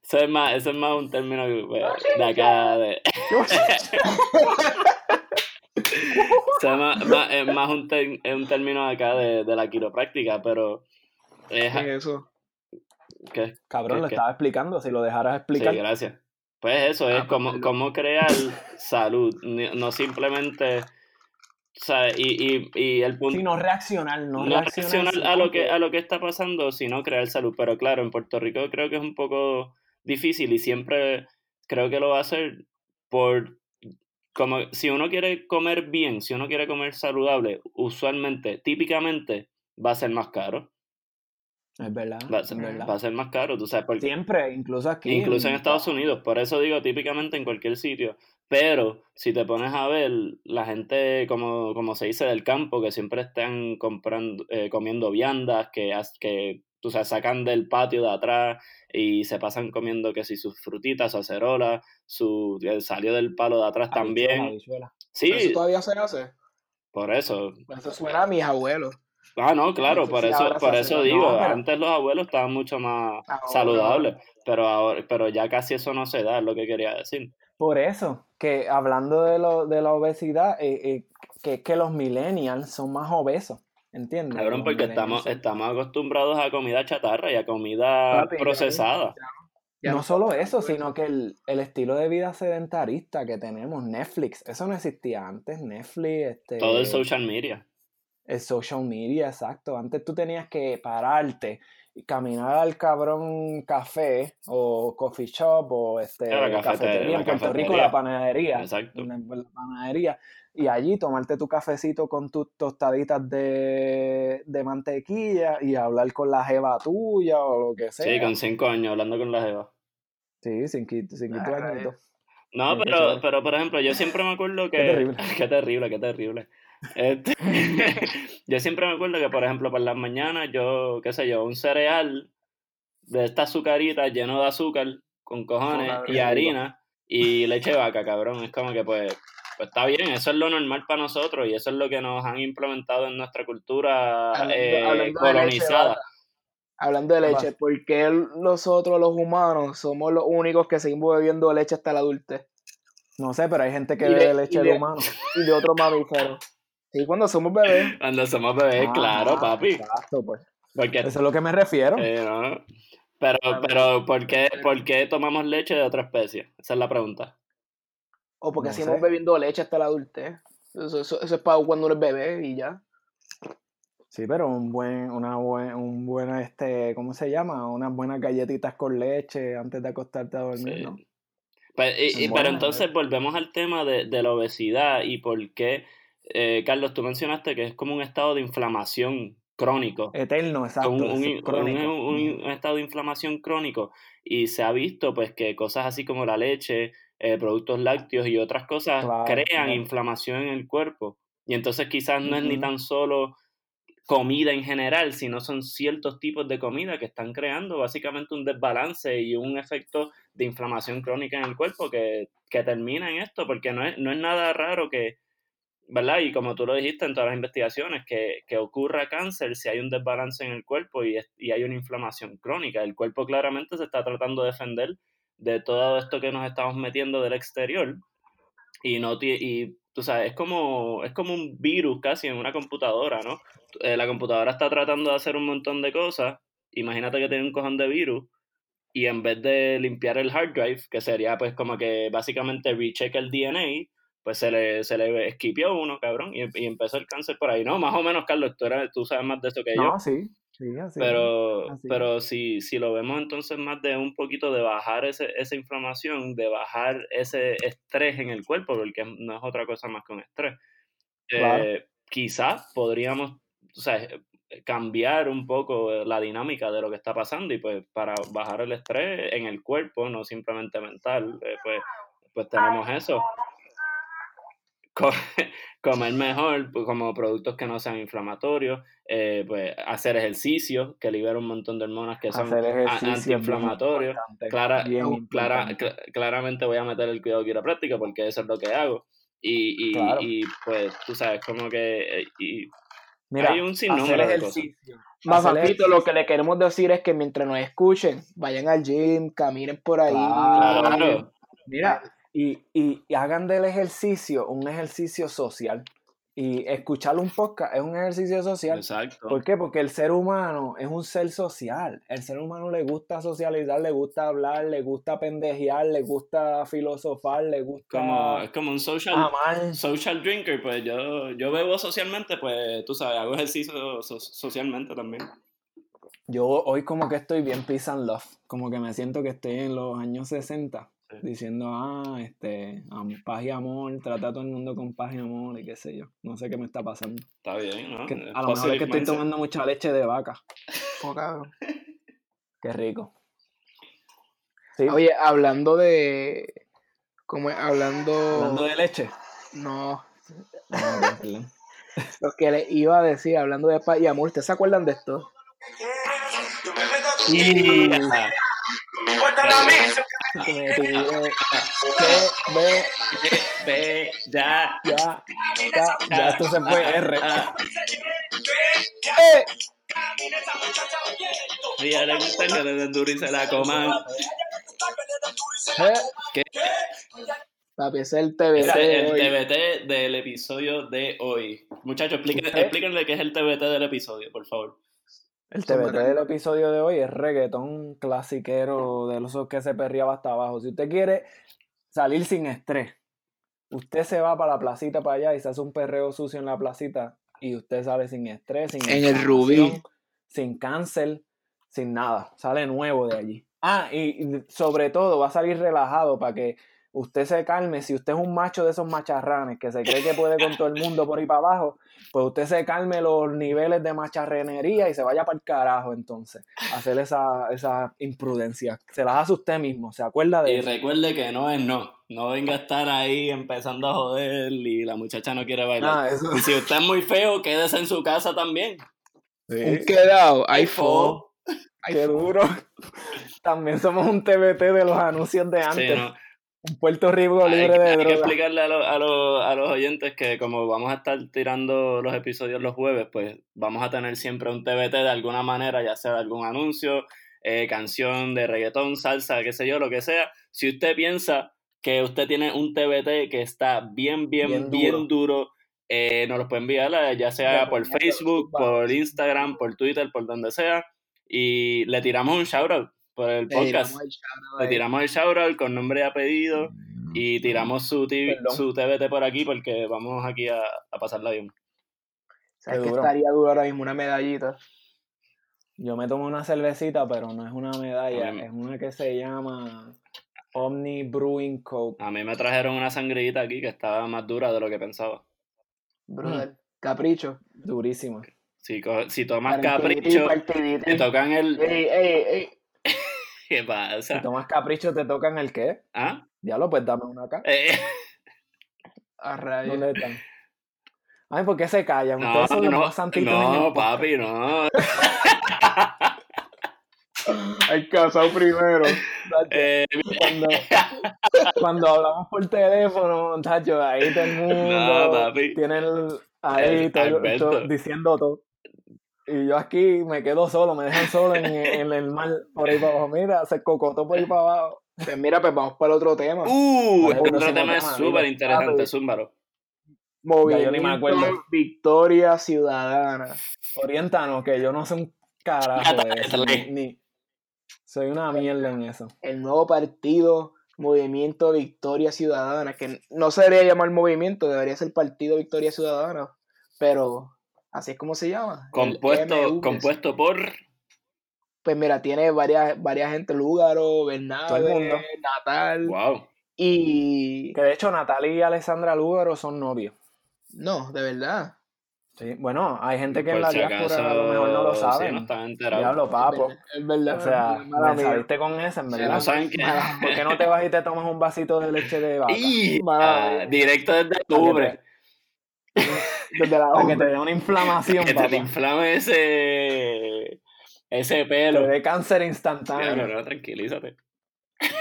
Eso es más, eso es más un término que, pues, de acá. De, eso es más, más- es más un, ter- es un término de acá de, de la quiropráctica, pero es ¿Qué es eso? que Cabrón, ¿Qué- lo qué? estaba explicando. Si lo dejaras sí, explicar. gracias. Pues eso es Ah, como, pues, como crear salud, no simplemente, sea, y, y, y el punto, Sí, no reaccionar, no, no reaccionar. reaccionar a lo que a lo que está pasando, sino crear salud. Pero claro, en Puerto Rico creo que es un poco difícil y siempre creo que lo va a hacer por como si uno quiere comer bien, si uno quiere comer saludable, usualmente, típicamente va a ser más caro. Es verdad, Va a ser, verdad. va a ser más caro, tú sabes, porque Siempre, incluso aquí. Incluso en Estados Unidos, por eso digo típicamente en cualquier sitio. Pero si te pones a ver, la gente, como, como se dice del campo, que siempre están comprando, eh, comiendo viandas, que, que tú sacan del patio de atrás y se pasan comiendo que si sus frutitas, su acerola, su, salió del palo de atrás Habichuela, también. habichuela. Sí, Eso todavía se hace. por eso. Eso suena a mis abuelos. Ah, no, claro, No sé por si eso, por eso digo, No, pero- antes los abuelos estaban mucho más Ahora- saludables, pero ahora, pero ya casi eso no se da, es lo que quería decir. Por eso, que hablando de, lo, de la obesidad, eh, eh, que es que los millennials son más obesos, ¿entiendes? Cabrón, porque estamos, son- estamos acostumbrados a comida chatarra y a comida Papi, procesada. Ya no no solo eso, sino que el, el estilo de vida sedentarista que tenemos, Netflix, eso no existía antes, Netflix, este, Todo el social media. el social media, exacto. Antes tú tenías que pararte caminar al cabrón café o coffee shop o este la cafete- cafetería en Puerto Rico, la panadería. Exacto. La, la panadería. Y allí tomarte tu cafecito con tus tostaditas de, de mantequilla y hablar con la jeva tuya o lo que sea. Sí, con cinco años hablando con la jeva. Sí, sin quit- sin quitar Ah, añito. No, Qué pero, pero por ejemplo, yo siempre me acuerdo que... Qué terrible. Qué terrible, qué terrible. Este, yo siempre me acuerdo que, por ejemplo, por las mañanas yo, qué sé yo, un cereal de esta azucarita lleno de azúcar con cojones y harina y leche de vaca, cabrón. Es como que pues, pues está bien, eso es lo normal para nosotros y eso es lo que nos han implementado en nuestra cultura Hablando- eh, hablando de leche colonizada. ¿por qué nosotros los humanos somos los únicos que seguimos bebiendo leche hasta la adultez? No sé, pero hay gente que bebe leche de de- humano. Y de otros mamíferos. Sí, cuando somos bebés. Cuando somos bebés, claro, Ajá, papi. Exacto, pues. Porque, Eso es lo que me refiero. eh, no. Pero, pero ¿por, qué, ¿por qué tomamos leche de otra especie? Esa es la pregunta. O porque No seguimos bebiendo leche hasta la adultez. Eso, eso, eso es para cuando uno es bebé y ya. Sí, pero un buen, una buen, un buena, este, ¿cómo se llama? Unas buenas galletitas con leche antes de acostarte a dormir, Sí. ¿no? Pues, y- y- Bueno, pero entonces volvemos al tema de, de la obesidad y por qué, eh, Carlos, tú mencionaste que es como un estado de inflamación crónico. Eterno, exacto. un, un- crónico. un- un- un estado de inflamación crónico y se ha visto pues que cosas así como la leche, eh, productos lácteos y otras cosas Claro, crean claro. inflamación en el cuerpo y entonces quizás no es ni tan solo comida en general, sino son ciertos tipos de comida que están creando básicamente un desbalance y un efecto de inflamación crónica en el cuerpo que, que termina en esto, porque no es, no es nada raro que, ¿verdad? Y como tú lo dijiste en todas las investigaciones, que, que ocurra cáncer si hay un desbalance en el cuerpo y, y hay una inflamación crónica. El cuerpo claramente se está tratando de defender de todo esto que nos estamos metiendo del exterior y no y tú sabes, es como, es como un virus casi en una computadora, ¿no? Eh, la computadora está tratando de hacer un montón de cosas, imagínate que tiene un cojón de virus y en vez de limpiar el hard drive, que sería pues como que básicamente recheck el DNA, pues se le, se le esquipió uno, cabrón, y, y empezó el cáncer por ahí. No, más o menos, Carlos, tú, eres- tú sabes más de eso que yo. No, sí, sí, así. Pero, así. pero si, si lo vemos entonces más de un poquito de bajar ese, esa inflamación, de bajar ese estrés en el cuerpo, porque no es otra cosa más que un estrés, Claro. eh, quizás podríamos o sea, cambiar un poco la dinámica de lo que está pasando y pues para bajar el estrés en el cuerpo, no simplemente mental, eh, pues, pues tenemos eso. Co- comer mejor, pues, como productos que no sean inflamatorios, eh, pues hacer ejercicio, que libera un montón de hormonas que son antiinflamatorios. Clara, bien clara, cl- claramente voy a meter el cuidado quiropráctico porque eso es lo que hago. Y, y, Claro. y pues tú sabes, como que eh, y Mira, hay un sinnúmero de cosas. Más papito, lo que le queremos decir es que mientras nos escuchen, vayan al gym, caminen por ahí. Claro. Mira, y, y, y hagan del ejercicio un ejercicio social. Y escuchar un podcast es un ejercicio social. Exacto. ¿Por qué? Porque el ser humano es un ser social. El ser humano le gusta socializar, le gusta hablar, le gusta pendejear, le gusta filosofar, le gusta Como, es como un social, amar. social drinker, pues yo, yo bebo socialmente, pues tú sabes, hago ejercicio so- socialmente también. Yo hoy como que estoy bien peace and love. Como que me siento que estoy en los años 60. Sí. Diciendo, ah, este, paz y amor, trata a todo el mundo con paz y amor y qué sé yo. No sé qué me está pasando. Está bien, ¿no? Que- a lo mejor es que estoy mindset. tomando mucha leche de vaca. Oh, cabrón. Qué rico. Sí, Oye, hablando de. ¿Cómo es? Hablando. hablando de leche. No. Lo que le iba a decir, hablando de paz y amor, ¿ustedes se acuerdan de esto? Y- Que ve, Ve, ya, ya, ya, ya esto se fue R. ¡Eh! y a le gusta que le den duro y se la coman. ¿Qué? Papi, es el TBT el. TBT del episodio de hoy. Muchachos, explíquenle qué es el TBT del episodio, por favor. El TBT del episodio de hoy es reggaetón clasiquero de los que se perreaba hasta abajo. Si usted quiere salir sin estrés, usted se va para la placita para allá y se hace un perreo sucio en la placita y usted sale sin estrés, sin En el Rubí. sin cáncer, sin nada. Sale nuevo de allí. Ah, y sobre todo va a salir relajado para que usted se calme. Si usted es un macho de esos macharranes que se cree que puede con todo el mundo por ahí para abajo, pues usted se calme los niveles de macharrenería y se vaya para el carajo entonces. a Hacer esa, esa imprudencia. Se las hace usted mismo, ¿se acuerda de Y eso? recuerde que no es no. No venga a estar ahí empezando a joder y la muchacha no quiere bailar. Ah, eso. Y si usted es muy feo, quédese en su casa también. Un quedado, iPhone. Qué duro. También somos un TBT de los anuncios de Sí, antes. no. Un Puerto Rico Hay, libre que- de hay que explicarle a, lo- a lo- a los oyentes que como vamos a estar tirando los episodios los jueves, pues vamos a tener siempre un TBT de alguna manera, ya sea algún anuncio, eh, canción de reggaetón, salsa, qué sé yo, lo que sea. Si usted piensa que usted tiene un TBT que está bien, bien, Bien bien, duro. duro, eh, nos lo puede enviar, eh, ya sea por Recomiendo Facebook, por. Instagram, por Twitter, por donde sea, y le tiramos un shoutout por el Le podcast. tiramos el shoutout Le tiramos el shoutout con nombre y apellido y tiramos su, TV su TBT por aquí porque vamos aquí a, a pasarla bien. ¿Sabes que estaría duro ahora mismo? Una medallita. Yo me tomo una cervecita, pero no es una medalla, Mm. es una que se llama Omni Brewing Coke. A mí me trajeron una sangrita aquí que estaba más dura de lo que pensaba. Brother. Mm. Capricho. Durísima. Si, si tomas capricho, te tocan el... Ey, ey, ey. ¿Qué Si pasa? tomas capricho, te tocan el qué? ¿Ah? Ya lo pues dame una acá. Eh, A rayos. ¿Dónde están? Ay, ¿por qué se callan? no, Ustedes son los no, más santitos en el no, papi, no. El casado primero. Eh, Cuando, cuando hablamos por teléfono, tacho, ahí todo el mundo No, papi. tiene el- ahí El todo- diciendo todo. Y yo aquí me quedo solo, me dejan solo en, en el mar por ahí para abajo. Mira, se cocotó por ahí para abajo. Pues mira, pues vamos para el otro tema. uh, este otro tema es súper interesante, Papi. Zúmbaro. Movimiento yo ni me acuerdo. Victoria Ciudadana. Oriéntanos, que yo no sé un carajo de eso. ni- soy una mierda en eso. El nuevo partido Movimiento Victoria Ciudadana. Que no se debería llamar movimiento, debería ser Partido Victoria Ciudadana. Pero así es como se llama. Compuesto, compuesto por... Pues mira, tiene varias, varias gente, Lúgaro, Todo Bernabe, el mundo. Natal. Wow. Y. Que de hecho Natalia y Alessandra Lúgaro son novios. No, de verdad. Sí, bueno, hay gente que en la si diáspora acaso, a lo mejor no lo sí, saben. no están enterados. Diablo, papo. Es verdad. O sea, me saliste con esa, en Si verdad. no saben que... ¿Por qué no te vas y te tomas un vasito de leche de vaca? ¡Y! Ah, directo desde octubre. Desde la Para que te dé una inflamación, Que te inflame ese... Ese Te pelo. dé cáncer instantáneo. no, no, tranquilízate.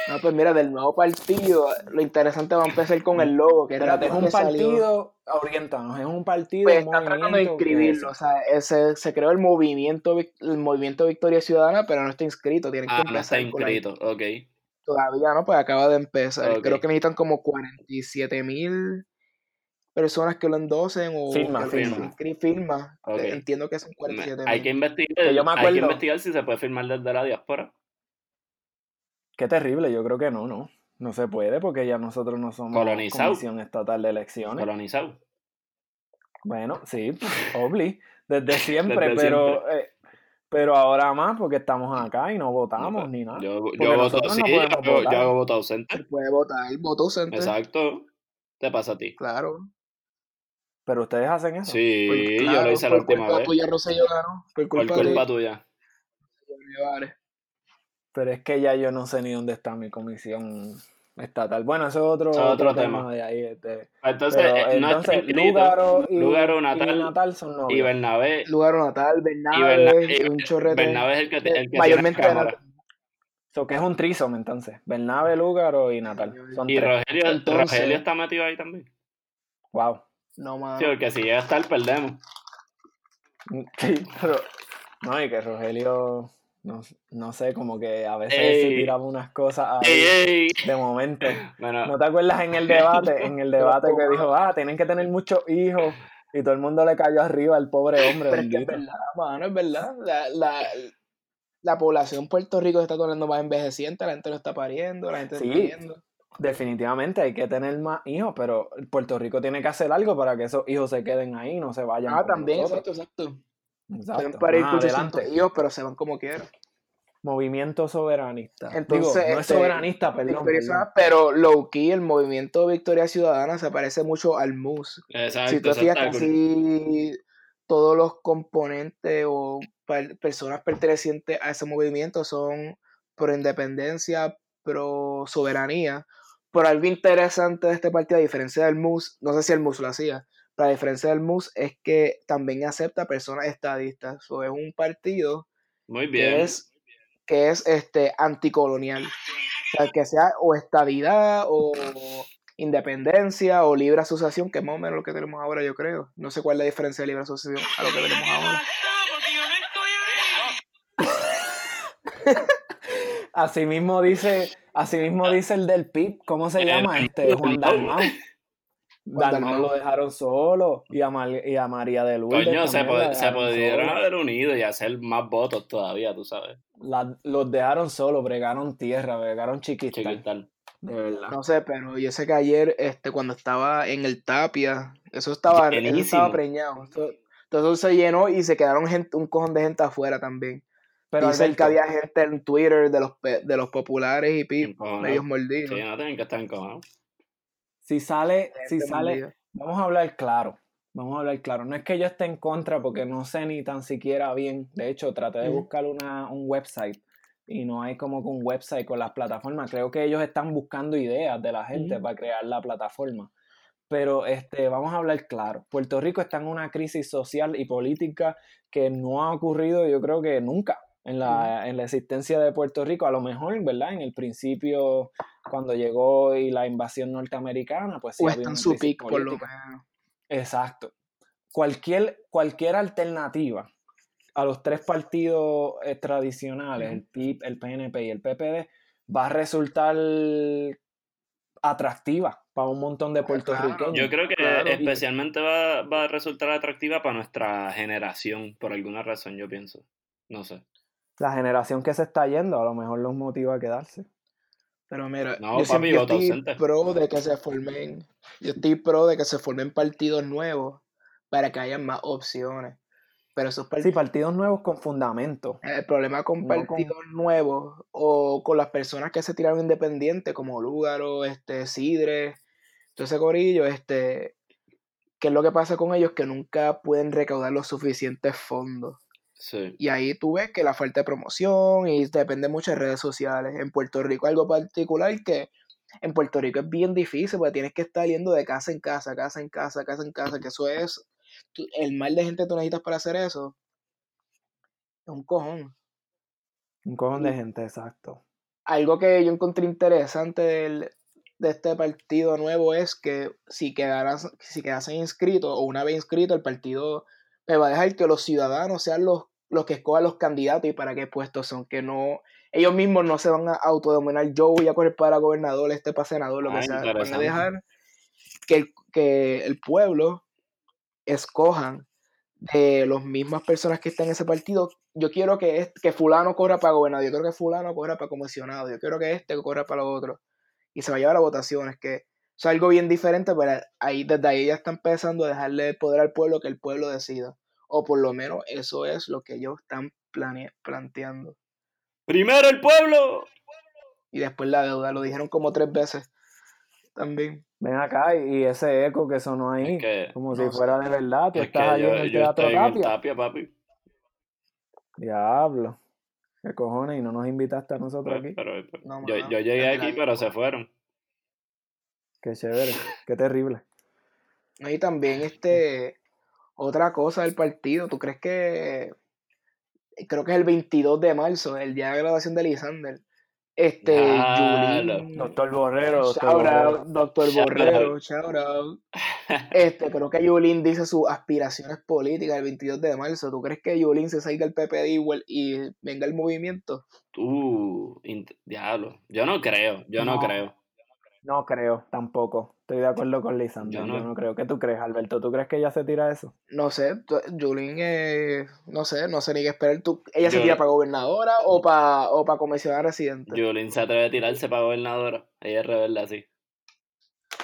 No, pues mira, del nuevo partido, lo interesante va a empezar con el logo, que es un que partido, oriéntanos, es un partido, Pues está tratando de movimiento, ¿qué es inscribirlo, o sea, ese- se creó el movimiento, el movimiento Victoria Ciudadana, pero no está inscrito, tienen que Ah, no está empezar con la- inscrito. Ok. Todavía no, pues acaba de empezar. Creo que necesitan como 47 mil personas que lo endosen o Firma, lo firma. Eh, Entiendo que son Me- 47 hay que investigar, Que yo me hay que investigar si se puede firmar desde la diáspora. Qué terrible, yo creo que no, no. No se puede porque ya nosotros no somos Colonizado. Comisión Estatal de Elecciones. Colonizado. Bueno, sí, obli, desde siempre, Desde pero eh, pero ahora más porque estamos acá y no votamos No, ni nada. Yo, yo voto, sí, no yo, voto ausente. Se puede votar, voto ausente. Exacto. Te pasa a ti. Claro. Pero ustedes hacen eso. Sí, Por- yo claro, lo hice la por última culpa vez. tuya, Rosselló ganó. Por Por culpa, culpa de tuya. Pero es que ya yo no sé ni dónde está mi comisión estatal. Bueno, eso es otro, Eso es otro otro tema. tema. de ahí. este. Entonces, Pero, eh, no entonces, inscrito. Lúgaro y, Lúgaro, y Natal Natal son Y novios. Bernabé. Lugar natal, Y Bernabe, Berna- y un chorrete. Bernabé es el que, el que tiene mayormente la de cámara. So, que es un trisom entonces. Bernabe, Lúgaro y Natal. Son Y tres. Rogelio, Entonces- Rogelio está metido ahí también. Wow. No más. Sí, porque si llega a estar, perdemos. Sí, pero. No, y que Rogelio. No, no sé, como que a veces Ey. se tiraba unas cosas ahí ¡Ey, ey! de momento. Bueno, ¿No te acuerdas en el debate? En el debate que dijo, ah, tienen que tener muchos hijos. Y todo el mundo le cayó arriba al pobre hombre. Pero es que es verdad, mano, es verdad. La, la, la población en Puerto Rico se está tornando más envejeciente, la gente lo está pariendo, la gente Sí. está viendo. Definitivamente hay que tener más hijos, pero Puerto Rico tiene que hacer algo para que esos hijos se queden ahí, no se vayan. Ah, también, nosotros. exacto, exacto. Exacto. Pueden parir Más 800 adelante. hijos, pero se van como quieran. Movimiento soberanista. Entonces, Digo, no es este, soberanista, perdón. Pero low key, el movimiento Victoria Ciudadana se parece mucho al MUS. exacto. si tú fijas, casi todos los componentes o personas pertenecientes a ese movimiento son pro independencia, pro soberanía. Pero algo interesante de este partido, a diferencia del MUS, no sé si el MUS lo hacía, pero a diferencia del MUS es que también acepta personas estadistas. O es un partido Muy bien. que es, que es este anticolonial. O sea, que sea o estadidad o independencia o libre asociación, que es más o menos lo que tenemos ahora, yo creo. No sé cuál es la diferencia de libre asociación a lo que tenemos ahora. Así mismo dice, así mismo dice el del PIB, ¿cómo se El- llama? Este Juan Dalmau. Dalmau lo dejaron solo y a, Mar- y a María de Lourdes Coño, se, pod- se pudieron haber unido y hacer más votos todavía, tú sabes. La- los dejaron solos, bregaron tierra, bregaron chiquita. Chiquital. De verdad. No sé, pero yo sé que ayer, este, cuando estaba en el Tapia, eso estaba, eso estaba preñado. Eso- Entonces se llenó y se quedaron gente, un cojón de gente afuera también. Pero Dicen que había gente en Twitter de los, pe- de los populares y pi, Encojonado. medios mordidos. Sí, no tienen que estar encojonados. si sale, si sale, mordida. vamos a hablar claro. Vamos a hablar claro. No es que yo esté en contra porque no sé ni tan siquiera bien. De hecho, traté de buscar una, un website y no hay como que un website con las plataformas. Creo que ellos están buscando ideas de la gente para crear la plataforma. Pero este, vamos a hablar claro. Puerto Rico está en una crisis social y política que no ha ocurrido, yo creo que nunca en la, en la existencia de Puerto Rico. A lo mejor, ¿verdad? En el principio, cuando llegó y la invasión norteamericana, pues sí O está en su crisis pic, por lo menos. Exacto. Cualquier, cualquier alternativa a los tres partidos eh, tradicionales, el PIB, el PNP y el PPD, va a resultar atractiva para un montón de Claro. puertorriqueños. Yo creo que Claro, especialmente va, va a resultar atractiva para nuestra generación, por alguna razón, yo pienso. No sé. La generación que se está yendo a lo mejor los motiva a quedarse. Pero mira, No, yo siempre estoy ausente. pro de que se formen, yo estoy pro de que se formen partidos nuevos para que haya más opciones. Pero esos Sí, partidos, partidos nuevos con fundamento. el problema con no con- partidos nuevos o con las personas que se tiraron independientes como Lúgaro, este, Sidre, todo ese corillo, este, ¿qué es lo que pasa con ellos? Que nunca pueden recaudar los suficientes fondos. Sí. Y ahí tú ves que la falta de promoción y depende mucho de redes sociales. En Puerto Rico algo particular que en Puerto Rico es bien difícil porque tienes que estar yendo de casa en casa, casa en casa, casa en casa, que eso es tú- el mal de gente que tú necesitas para hacer eso. Es un cojón. Un cojón de gente, exacto. Algo que yo encontré interesante del- de este partido nuevo es que si quedaras, si quedasen inscritos o una vez inscrito, el partido pues, va a dejar que los ciudadanos sean los, los que escojan los candidatos y para qué puestos son, que no, ellos mismos no se van a autodenominar yo voy a correr para gobernador, este para senador, lo Ah, que sea, van a dejar que, el- que el pueblo escojan de las mismas personas que están en ese partido. Yo quiero que, es- que fulano corra para gobernador, yo quiero que fulano corra para comisionado, yo quiero que este corra para lo otro. Y se va a llevar a votaciones, que es algo bien diferente, pero ahí desde ahí ya está empezando a dejarle el poder al pueblo que el pueblo decida. O por lo menos eso es lo que ellos están plane- planteando. ¡Primero el pueblo! Y después la deuda, lo dijeron como tres veces también. Ven acá y ese eco que sonó ahí, Es que, como no si sé. fuera de verdad, tú es estás ahí en el Teatro estoy en el Tapia. Tapia, papi. Diablo. ¿Qué cojones? Y no nos invitaste a nosotros Pero, aquí. pero- pero- No, yo, yo llegué aquí, pero se fueron. Qué chévere. Qué terrible. Y también este otra cosa del partido, ¿tú crees que creo que es el 22 de marzo, el día de graduación de Lisander? Este. Yulín, Doctor Borrero, doctor Borrero. out, doctor Shout Borrero, shout out. Este, creo que Yulín dice sus aspiraciones políticas el 22 de marzo. ¿Tú crees que Yulín se salga del PPD y, vuel- y venga el movimiento? Uh, diablo. Yo no creo, yo no, No. creo. No creo, tampoco. Estoy de acuerdo con Lisander. Yo Yo no. creo. ¿Qué tú crees, Alberto? ¿Tú crees que ella se tira eso? No sé, Yulín, eh, no sé, no sé ni qué esperar. ¿Tú, ¿Ella se tira para gobernadora o para o para comisionada residente? Julín se atreve a tirarse para gobernadora. Ella es rebelde así.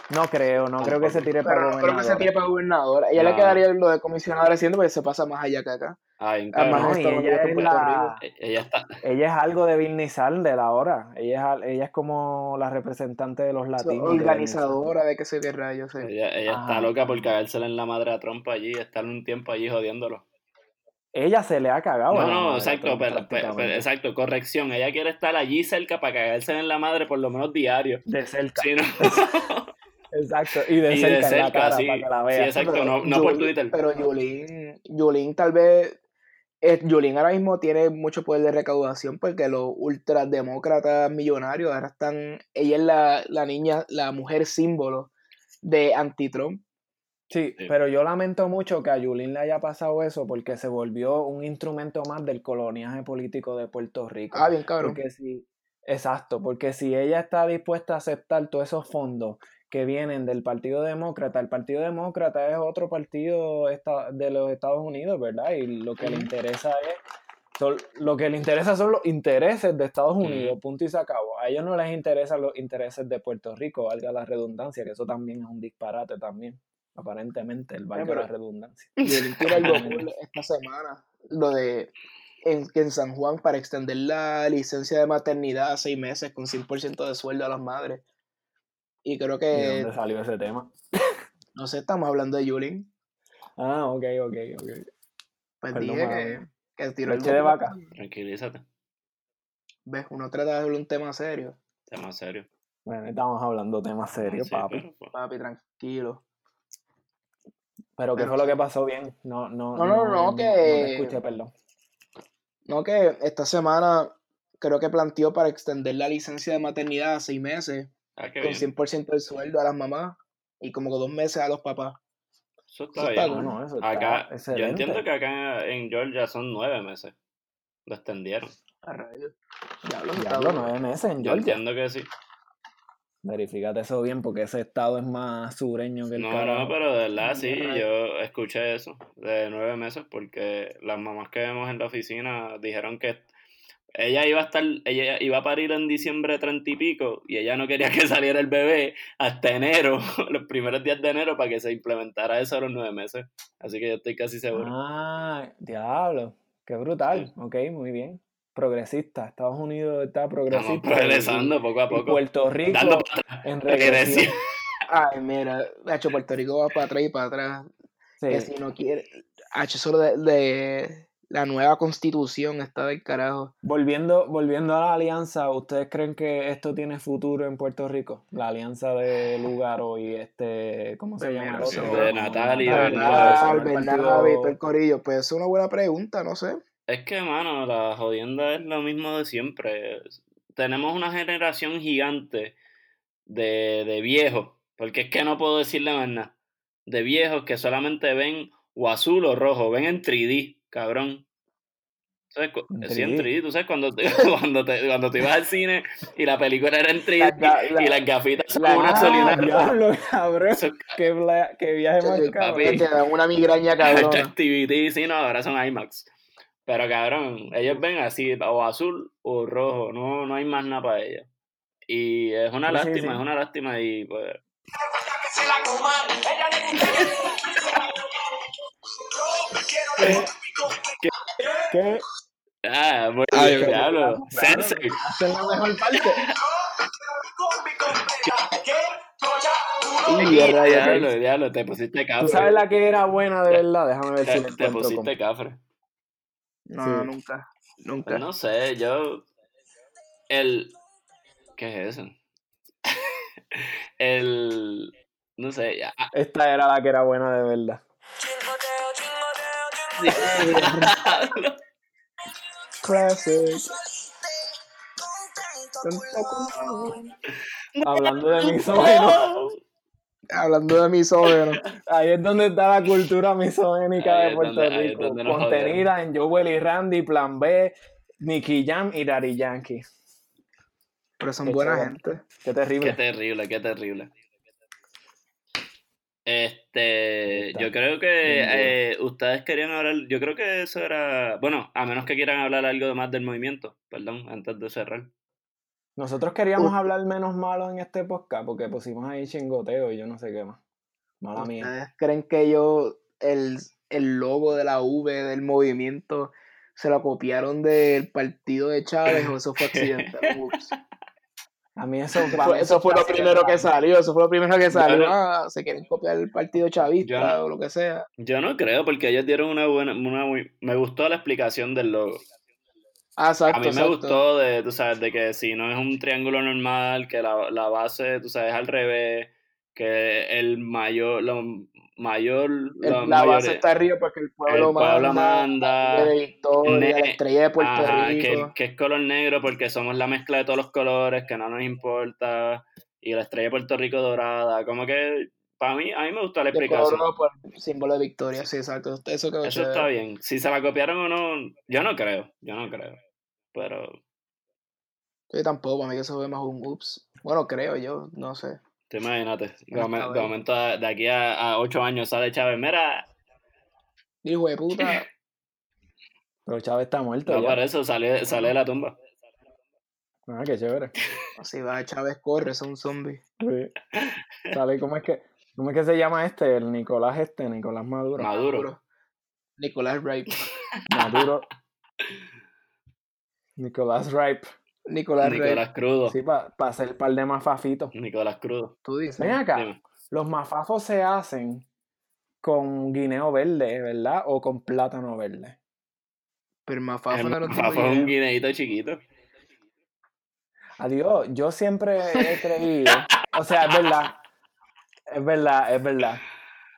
No creo, no creo que se tire Pero para no creo que se tire para gobernadora. Ella No. le quedaría lo de comisionada residente porque se pasa más allá que acá. Ay, Además. No, Estados ella es la... E- Ella está. Ella es algo de Bernie Sanders ahora. Ella es, ella es como la representante de los So, latinos. Bernie organizadora de que sé qué rayos. sí. Ella, ella está loca por cagársela en la madre a Trump allí, estar un tiempo allí jodiéndolo. Ella se le ha cagado. No, no, exacto, Trump, pero, pero- exacto, corrección. Ella quiere estar allí cerca para cagársela en la madre por lo menos diario. De cerca. Sí, ¿no? Exacto. Y de y cerca, de en la cara sí. para que la Sí, vea. exacto, Pero no, no por Twitter. Pero Yulín, Yulín tal vez. Eh, Yulín ahora mismo tiene mucho poder de recaudación porque los ultrademócratas millonarios ahora están. Ella es la, la niña, la mujer símbolo de anti-Trump. Sí, Sí. pero yo lamento mucho que a Yulín le haya pasado eso porque se volvió un instrumento más del coloniaje político de Puerto Rico. Ah, bien cabrón. Porque si, exacto, porque si ella está dispuesta a aceptar todos esos fondos que vienen del Partido Demócrata, el Partido Demócrata es otro partido de los Estados Unidos, ¿verdad? Y lo que le interesa es, son- lo que le interesa son los intereses de Estados. Unidos, punto y se acabó. A ellos no les interesan los intereses de Puerto Rico, valga la redundancia, que eso también es un disparate también, aparentemente, el valga pero- la redundancia. Yulín tiene algo esta semana. Lo de en, que en San Juan para extender la licencia de maternidad a seis meses con 100% de sueldo a las madres. Y creo ¿De que, dónde salió ese tema? no sé, estamos hablando de Yulín. Ah, ok, ok, ok. Pues Perdón, dije que, que tiró el Leche de vaca. Tranquilízate, Ves, uno trata de hablar un tema serio. tema serio. Bueno, estamos hablando temas serios, Sí, papi. pero, pues, Papi, tranquilo. Pero ¿qué Pero fue lo que pasó bien? No, no, No, no, no, que- No te escuché, perdón. No, que esta semana creo que planteó para extender la licencia de maternidad a seis meses ah, con bien. 100% del sueldo a las mamás y como que dos meses a los papás. Eso está Eso está bien. está yo entiendo que acá en Georgia son nueve meses. Lo extendieron. Diablo, Diablo, nueve meses en Yo Georgia. entiendo que sí. Verifícate eso bien porque ese estado es más sureño que el No, carajo. no, pero de verdad sí, yo escuché eso de nueve meses porque las mamás que vemos en la oficina dijeron que ella iba a estar, ella iba a parir en diciembre treinta y pico y ella no quería que saliera el bebé hasta enero, los primeros días de enero para que se implementara eso a los nueve meses. Así que yo estoy casi seguro. Ah, diablo. Qué brutal. Sí. Ok, muy bien. Progresista. Estados Unidos está Estamos progresista. progresando poco a poco. Puerto Rico Dando en regresión. Ay, mira, hecho Puerto Rico va para atrás y para atrás. Que si no quiere, hecho solo de, de la nueva constitución está del carajo. Volviendo, volviendo a la alianza, ¿ustedes creen que esto tiene futuro en Puerto Rico? La alianza de Lugaro y este, ¿cómo se Pues llama? sí, de Natal y Natal, Bernal. eso, Bernal, el Bernal partido- y todo el corillo. Pues es una buena pregunta, no sé. Es que, mano, la jodienda es lo mismo de siempre. Tenemos una generación gigante de, de viejos, porque es que no puedo decirle más nada, de viejos que solamente ven o azul o rojo, ven en 3D, cabrón. ¿Sabes? Sí, en 3D. 3D. Tú sabes, cuando te, cuando, te, cuando te ibas al cine y la película era en 3D La ga- la- y las gafitas son la- una Ah, gasolina. diablo, cabrón. Eso- Qué, bla- qué viaje más cabrón. Te dan una migraña cabrona. activity, sí, no, ahora son IMAX. Pero cabrón, ellos ven así, o azul o rojo, no, no hay más nada para ellos. Y es una Sí, lástima, sí. es una lástima y pues... Ella Yo quiero ¿Qué? Ah, muy Ay, bien, diablo. claro. Sensei. Esta es la mejor parte. combi completa. Que yo ya uno Y a rayos, Diablo, diablo, te pusiste cafre. ¿Tú sabes la que era buena de verdad? Déjame ver si Te, la te pusiste con- cafre. No, Sí. nunca. Nunca. Pues no sé, yo... El... ¿Qué es eso? el... No sé, ya. Esta era la que era buena de verdad. Classic. Hablando de misógeno. Hablando de misógeno. Ahí es donde está la cultura misogénica de Puerto donde- Rico. Contenida en Joel y Randy, Plan B, Nicky Jam y Daddy Yankee. Pero son Qué buena chévere. gente. Qué Qué terrible. terrible, qué terrible. Este, yo creo que eh, ustedes querían hablar, yo creo que eso era, bueno, a menos que quieran hablar algo más del movimiento, perdón, antes de cerrar. Nosotros queríamos Uf. hablar menos malo en este podcast porque pusimos ahí chingoteo y yo no sé qué más. Mala mía. ¿Ustedes creen que yo, el, el logo de la V del movimiento, se lo copiaron del partido de Chávez o eso fue accidental? Ups. A mí eso, mí eso fue lo es primero que salió, eso fue lo primero que salió. no- Ah, se quieren copiar el partido chavista no- o lo que sea. Yo no creo, porque ellos dieron una buena, una muy, me gustó la explicación del logo. Ah, exacto, A mí me exacto. gustó de, tú sabes, de que si no es un triángulo normal, que la, la base, tú sabes, al revés, que el mayor, lo mayor, El- la base mayores- está arriba porque el pueblo, el pueblo manda, manda, de la estrella de Puerto Ajá, Rico. que, que es color negro porque somos la mezcla de todos los colores, que no nos importa, y la estrella de Puerto Rico dorada, como que para mí, a mí me gusta la explicación. símbolo de Victoria, sí, exacto. Eso quedó Eso está bien. Si se la copiaron o no, yo no creo, yo no creo. Pero Yo tampoco, para mí que eso fue más un ups. Bueno, creo yo, no sé. Te imagínate, de, momento a- de aquí a, a ocho años sale Chávez, mira, Hijo de puta. Pero Chávez está muerto no ya. por eso sale, sale de la tumba. Ah, qué chévere. Así va, Chávez corre, es un zombie. Sí. Sale, ¿cómo es que, cómo es que se llama este? El Nicolás este, Nicolás Maduro. Maduro. Nicolás Ripe. Maduro. Nicolás Ripe. Nicolás, Crudo. Sí, para hacer par de mafafitos. Nicolás Crudo. Tú dices. Ven acá, Dime. los mafafos se hacen con guineo verde, ¿verdad? O con plátano verde. Pero El no era un Mafa tipo fue de un guineo. guineíto chiquito. Adiós, yo siempre he creído, o sea, es verdad, es verdad, es verdad.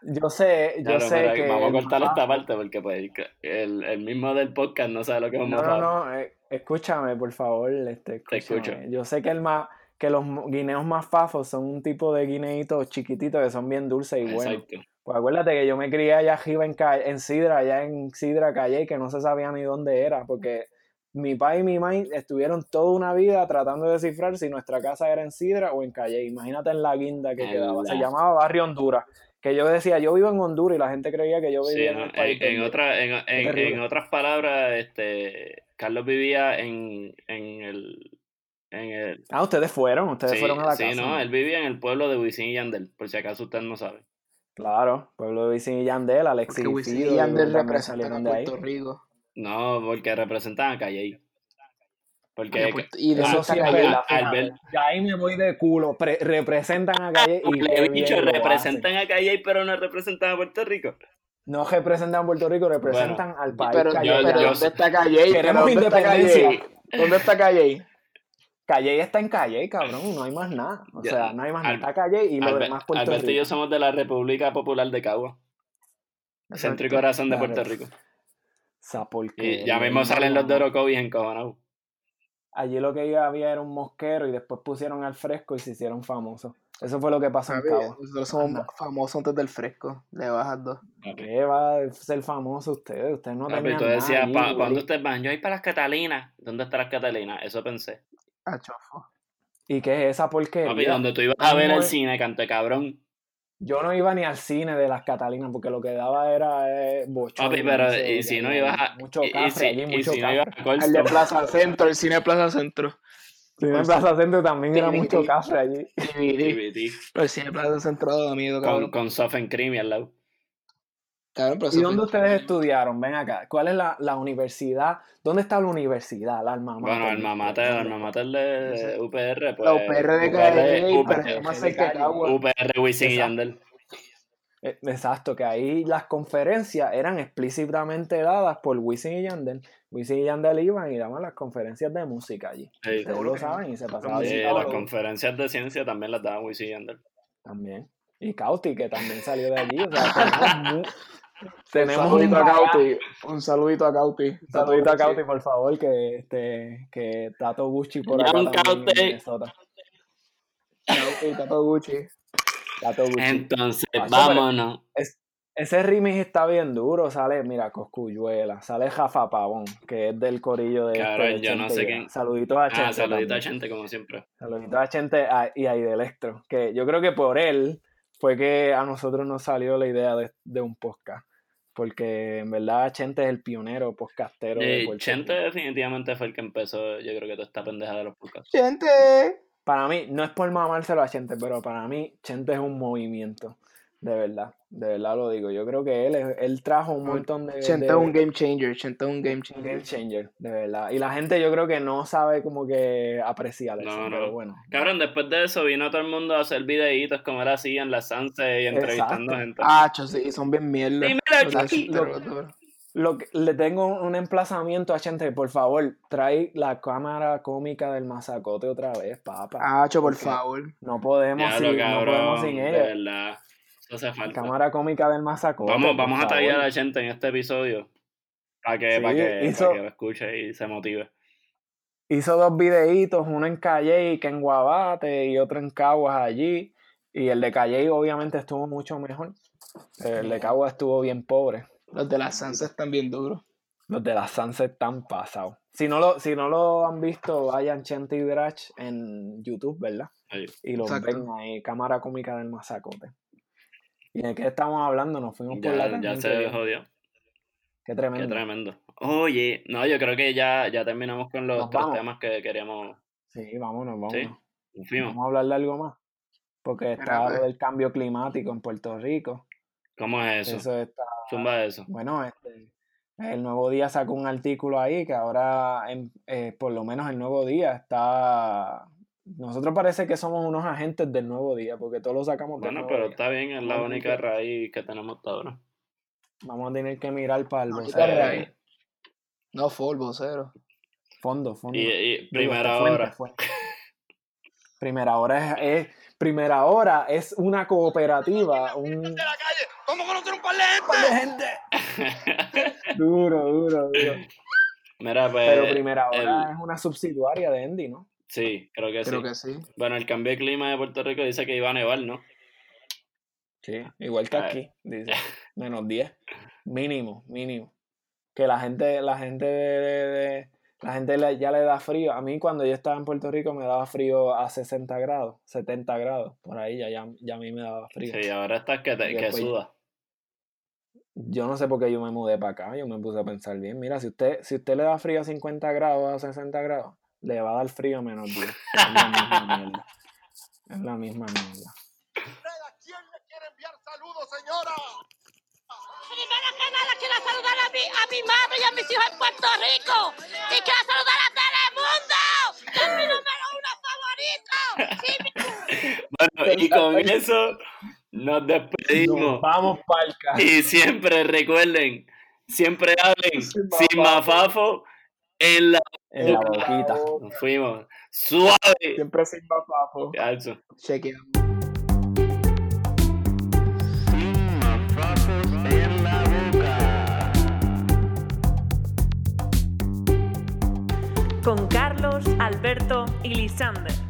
Yo sé, yo Claro, sé que vamos a el cortar esta mafafo- parte porque pues el, el mismo del podcast no sabe lo que es un No, no, mafafo. no, eh, escúchame, por favor, este, Te escucho. escúchame. Yo sé que el ma- que los guineos más fafos son un tipo de guineitos chiquititos que son bien dulces y buenos. Exacto. Pues acuérdate que yo me crié allá arriba en, en Sidra, allá en Sidra Calle, que no se sabía ni dónde era, porque mi papá y mi mamá estuvieron toda una vida tratando de descifrar si nuestra casa era en Sidra o en Calle. Imagínate en la guinda que quedaba. Se la- llamaba Barrio Honduras. Que yo decía, yo vivo en Honduras y la gente creía que yo vivía en el país. en, en otra- en otras palabras, este Carlos vivía en, en el en el Ah, ustedes fueron, ustedes sí, fueron a la sí, casa. no, él vivía en el pueblo de Wisin y Yandel, por si acaso usted no sabe. Claro, pueblo de Wisin y Yandel, Alexis Porque Wisin Fido, y Yandel representan a de ahí. Puerto Rico. No, porque representan a Calle. Porque Oye, Puerto- y de Ah, Eso sí es calle- verdad. al fíjate. ver- Ya ahí me voy de culo. Pre- representan a Calle y le he dicho, representan a Calle, pero no representan a Puerto Rico. No representan a Puerto Rico, representan al país. Pero, Calle. yo- pero yo- ¿dónde está Calle? Queremos ¿Dónde está independencia. Calle? ¿Dónde está Calle? Calle está en Calle, cabrón, no hay más nada. O Ya, sea, no hay más nada. Está Calle y lo demás Puerto Alberto y Rico. yo somos de la República Popular de Cagua. Centro y corazón de. Puerto Rico. Y ya mismo salen los de Orocovis encojonados. Allí lo que había era un mosquero y después pusieron al fresco y se hicieron famosos. Eso fue lo que pasó en Cabo. Nosotros somos Anda. famosos antes del fresco. Le bajas dos. ¿Qué va a ser famoso ustedes? Ustedes no Papi, tenían tú nada decías, allí, pa. ¿cuándo ustedes van? Yo voy para las Catalinas. ¿Dónde están las Catalinas? Eso pensé. A chofo. ¿Y qué es esa porquería? Papi, donde tú ibas a ver el cine, cante cabrón. Yo no iba ni al cine de las Catalinas porque lo que daba era eh, bochorno, Papi, pero no sé, y si no ibas a. Mucho y- y café si- allí, y mucho si no café. ibas a El de. Plaza Centro, el cine de Plaza Centro. Cine en Plaza Centro también era mucho café allí. DVD. Pero el cine Plaza Centro da miedo, Con, cabrón. con soft and creamy al lado. Cabrón, pero ¿Y dónde ustedes estudiaron? Ven acá. ¿Cuál es la, la universidad? ¿Dónde está la universidad? La alma mater. Bueno, el mamater, el ¿Dónde? mamater de UPR, pues. La UPR de Calle, pero está más cerca de Calle. Cagua. UPR, Wisin y Exacto. Yandel. Eh, Exacto, que ahí las conferencias eran explícitamente dadas por Wisin y Yandel. Wisin y Yandel iban y daban las conferencias de música allí. Sí. Ustedes lo saben y se pasaba Los Sí, las todo conferencias de ciencia también las daba Wisin y Yandel. también. Y Cauti, que también salió de allí. O sea, tenemos, Un saludito a. Cauti. Un saludito a Cauti. Un saludito a Cauti, por favor, que, este, que Tato Gucci por acá también en Cauti. Minnesota. Cauti, Tato Gucci. Tato Gucci. Entonces, vámonos. Ese remix está bien duro, sale, mira, Coscuyuela, sale Jafa Pavón, que es del corillo de este, de yo no Chente sé quién- Saluditos a Chente. Ah, saludito a gente, como siempre. Saluditos a Chente a- y a Electro, que yo creo que por él fue que a nosotros nos salió la idea de, de un podcast, porque en verdad Chente es el pionero podcastero de Eh, Chente Rico. definitivamente fue el que empezó, yo creo que toda esta pendeja de los podcasts. Gente. Para mí, no es por mamárselo a Chente, pero para mí Chente es un movimiento, de verdad, de verdad lo digo. Yo creo que él, es- él trajo un montón de... Chente de- es un game changer. Chente es un game Un changer. game changer, de verdad. Y la gente yo creo que no sabe como que apreciar eso, No, no. pero bueno. Cabrón, después de eso vino todo el mundo a hacer videitos como él hacía en la Sanse y entrevistando Exacto. gente. Ah, sí, son bien mierda. Pero- pero- Lo que, le tengo un emplazamiento a gente, por favor, trae la cámara cómica del masacote otra vez, papá. Ah, cho, por favor. No podemos, Ya sin, lo no podemos sin de ella. verdad. Eso hace falta. Cámara cómica del masacote. Vamos, vamos a tallar a la gente en este episodio. Para que, Sí, para que, hizo- para que lo escuche y se motive. Hizo dos videitos, uno en Calle que en Guabate y otro en Caguas allí. Y el de Calle obviamente estuvo mucho mejor. El de Caguas estuvo bien pobre. Los de las Sansa están bien duros. Los de la Sunset están pasados. Si no lo, si no lo han visto, vayan Chente y Drach en YouTube, ¿verdad? Ahí. Y los Exacto. ven ahí, cámara cómica del masacote. ¿Y de qué estamos hablando? Nos fuimos por la Ya, ya se jodió. Qué Qué tremendo. tremendo. Oye, no, yo creo que ya, ya terminamos con los tres temas que queríamos. Sí, vámonos, vámonos. Sí, nos fuimos. Vamos a hablar de algo más. Porque está pues. lo del cambio climático en Puerto Rico. ¿Cómo es eso? Eso está. Zumba eso. Bueno, este, el Nuevo Día sacó un artículo ahí que ahora, en- eh, por lo menos el Nuevo Día está... Nosotros parece que somos unos agentes del Nuevo Día, porque todos lo sacamos del Bueno, Nuevo pero Día. está bien, es la Vamos única raíz que tenemos hasta ahora. Vamos a tener que mirar para el No, vocero. quita raíz. No, full, vocero. Fondo, fondo. Y, y Digo, primera este, fuente, hora. fuente. Primera hora es, es- Primera hora es una cooperativa, un... de la calle. ¿Cómo conocer un par de gente? Duro, duro, duro. Mira, pues. Pero Primera Hora el- es una subsidiaria de Endy, ¿no? Sí, creo que Creo sí. que sí. Bueno, el cambio de clima de Puerto Rico dice que iba a nevar, ¿no? Sí, igual que aquí, dice. Menos 10. Mínimo, mínimo. Que la gente, la gente de, de- de- la gente ya le da frío. A mí cuando yo estaba en Puerto Rico me daba frío a 60 grados, 70 grados. Por ahí ya, ya, ya a mí me daba frío. Sí, ahora estás que, te, que suda. Yo no sé por qué yo me mudé para acá. Yo me puse a pensar bien. Mira, si usted, si usted le da frío a 50 grados, a 60 grados, le va a dar frío a menos 10. Es la misma mierda. Es la misma mierda. ¿A quién le quiere enviar saludos, señora? Primero que nada quiero saludar a mi, a mi madre y a mis hijos en Puerto Rico. Y quiero saludar a Telemundo, que es mi número uno favorito. Bueno, y con eso nos despedimos. Nos vamos palca. Y siempre recuerden, siempre hablen sin mafafo en la... En la boquita. Nos fuimos. Suave. Siempre sin papapo. Alzo. Chequeamos. con Carlos, Alberto y Lisander.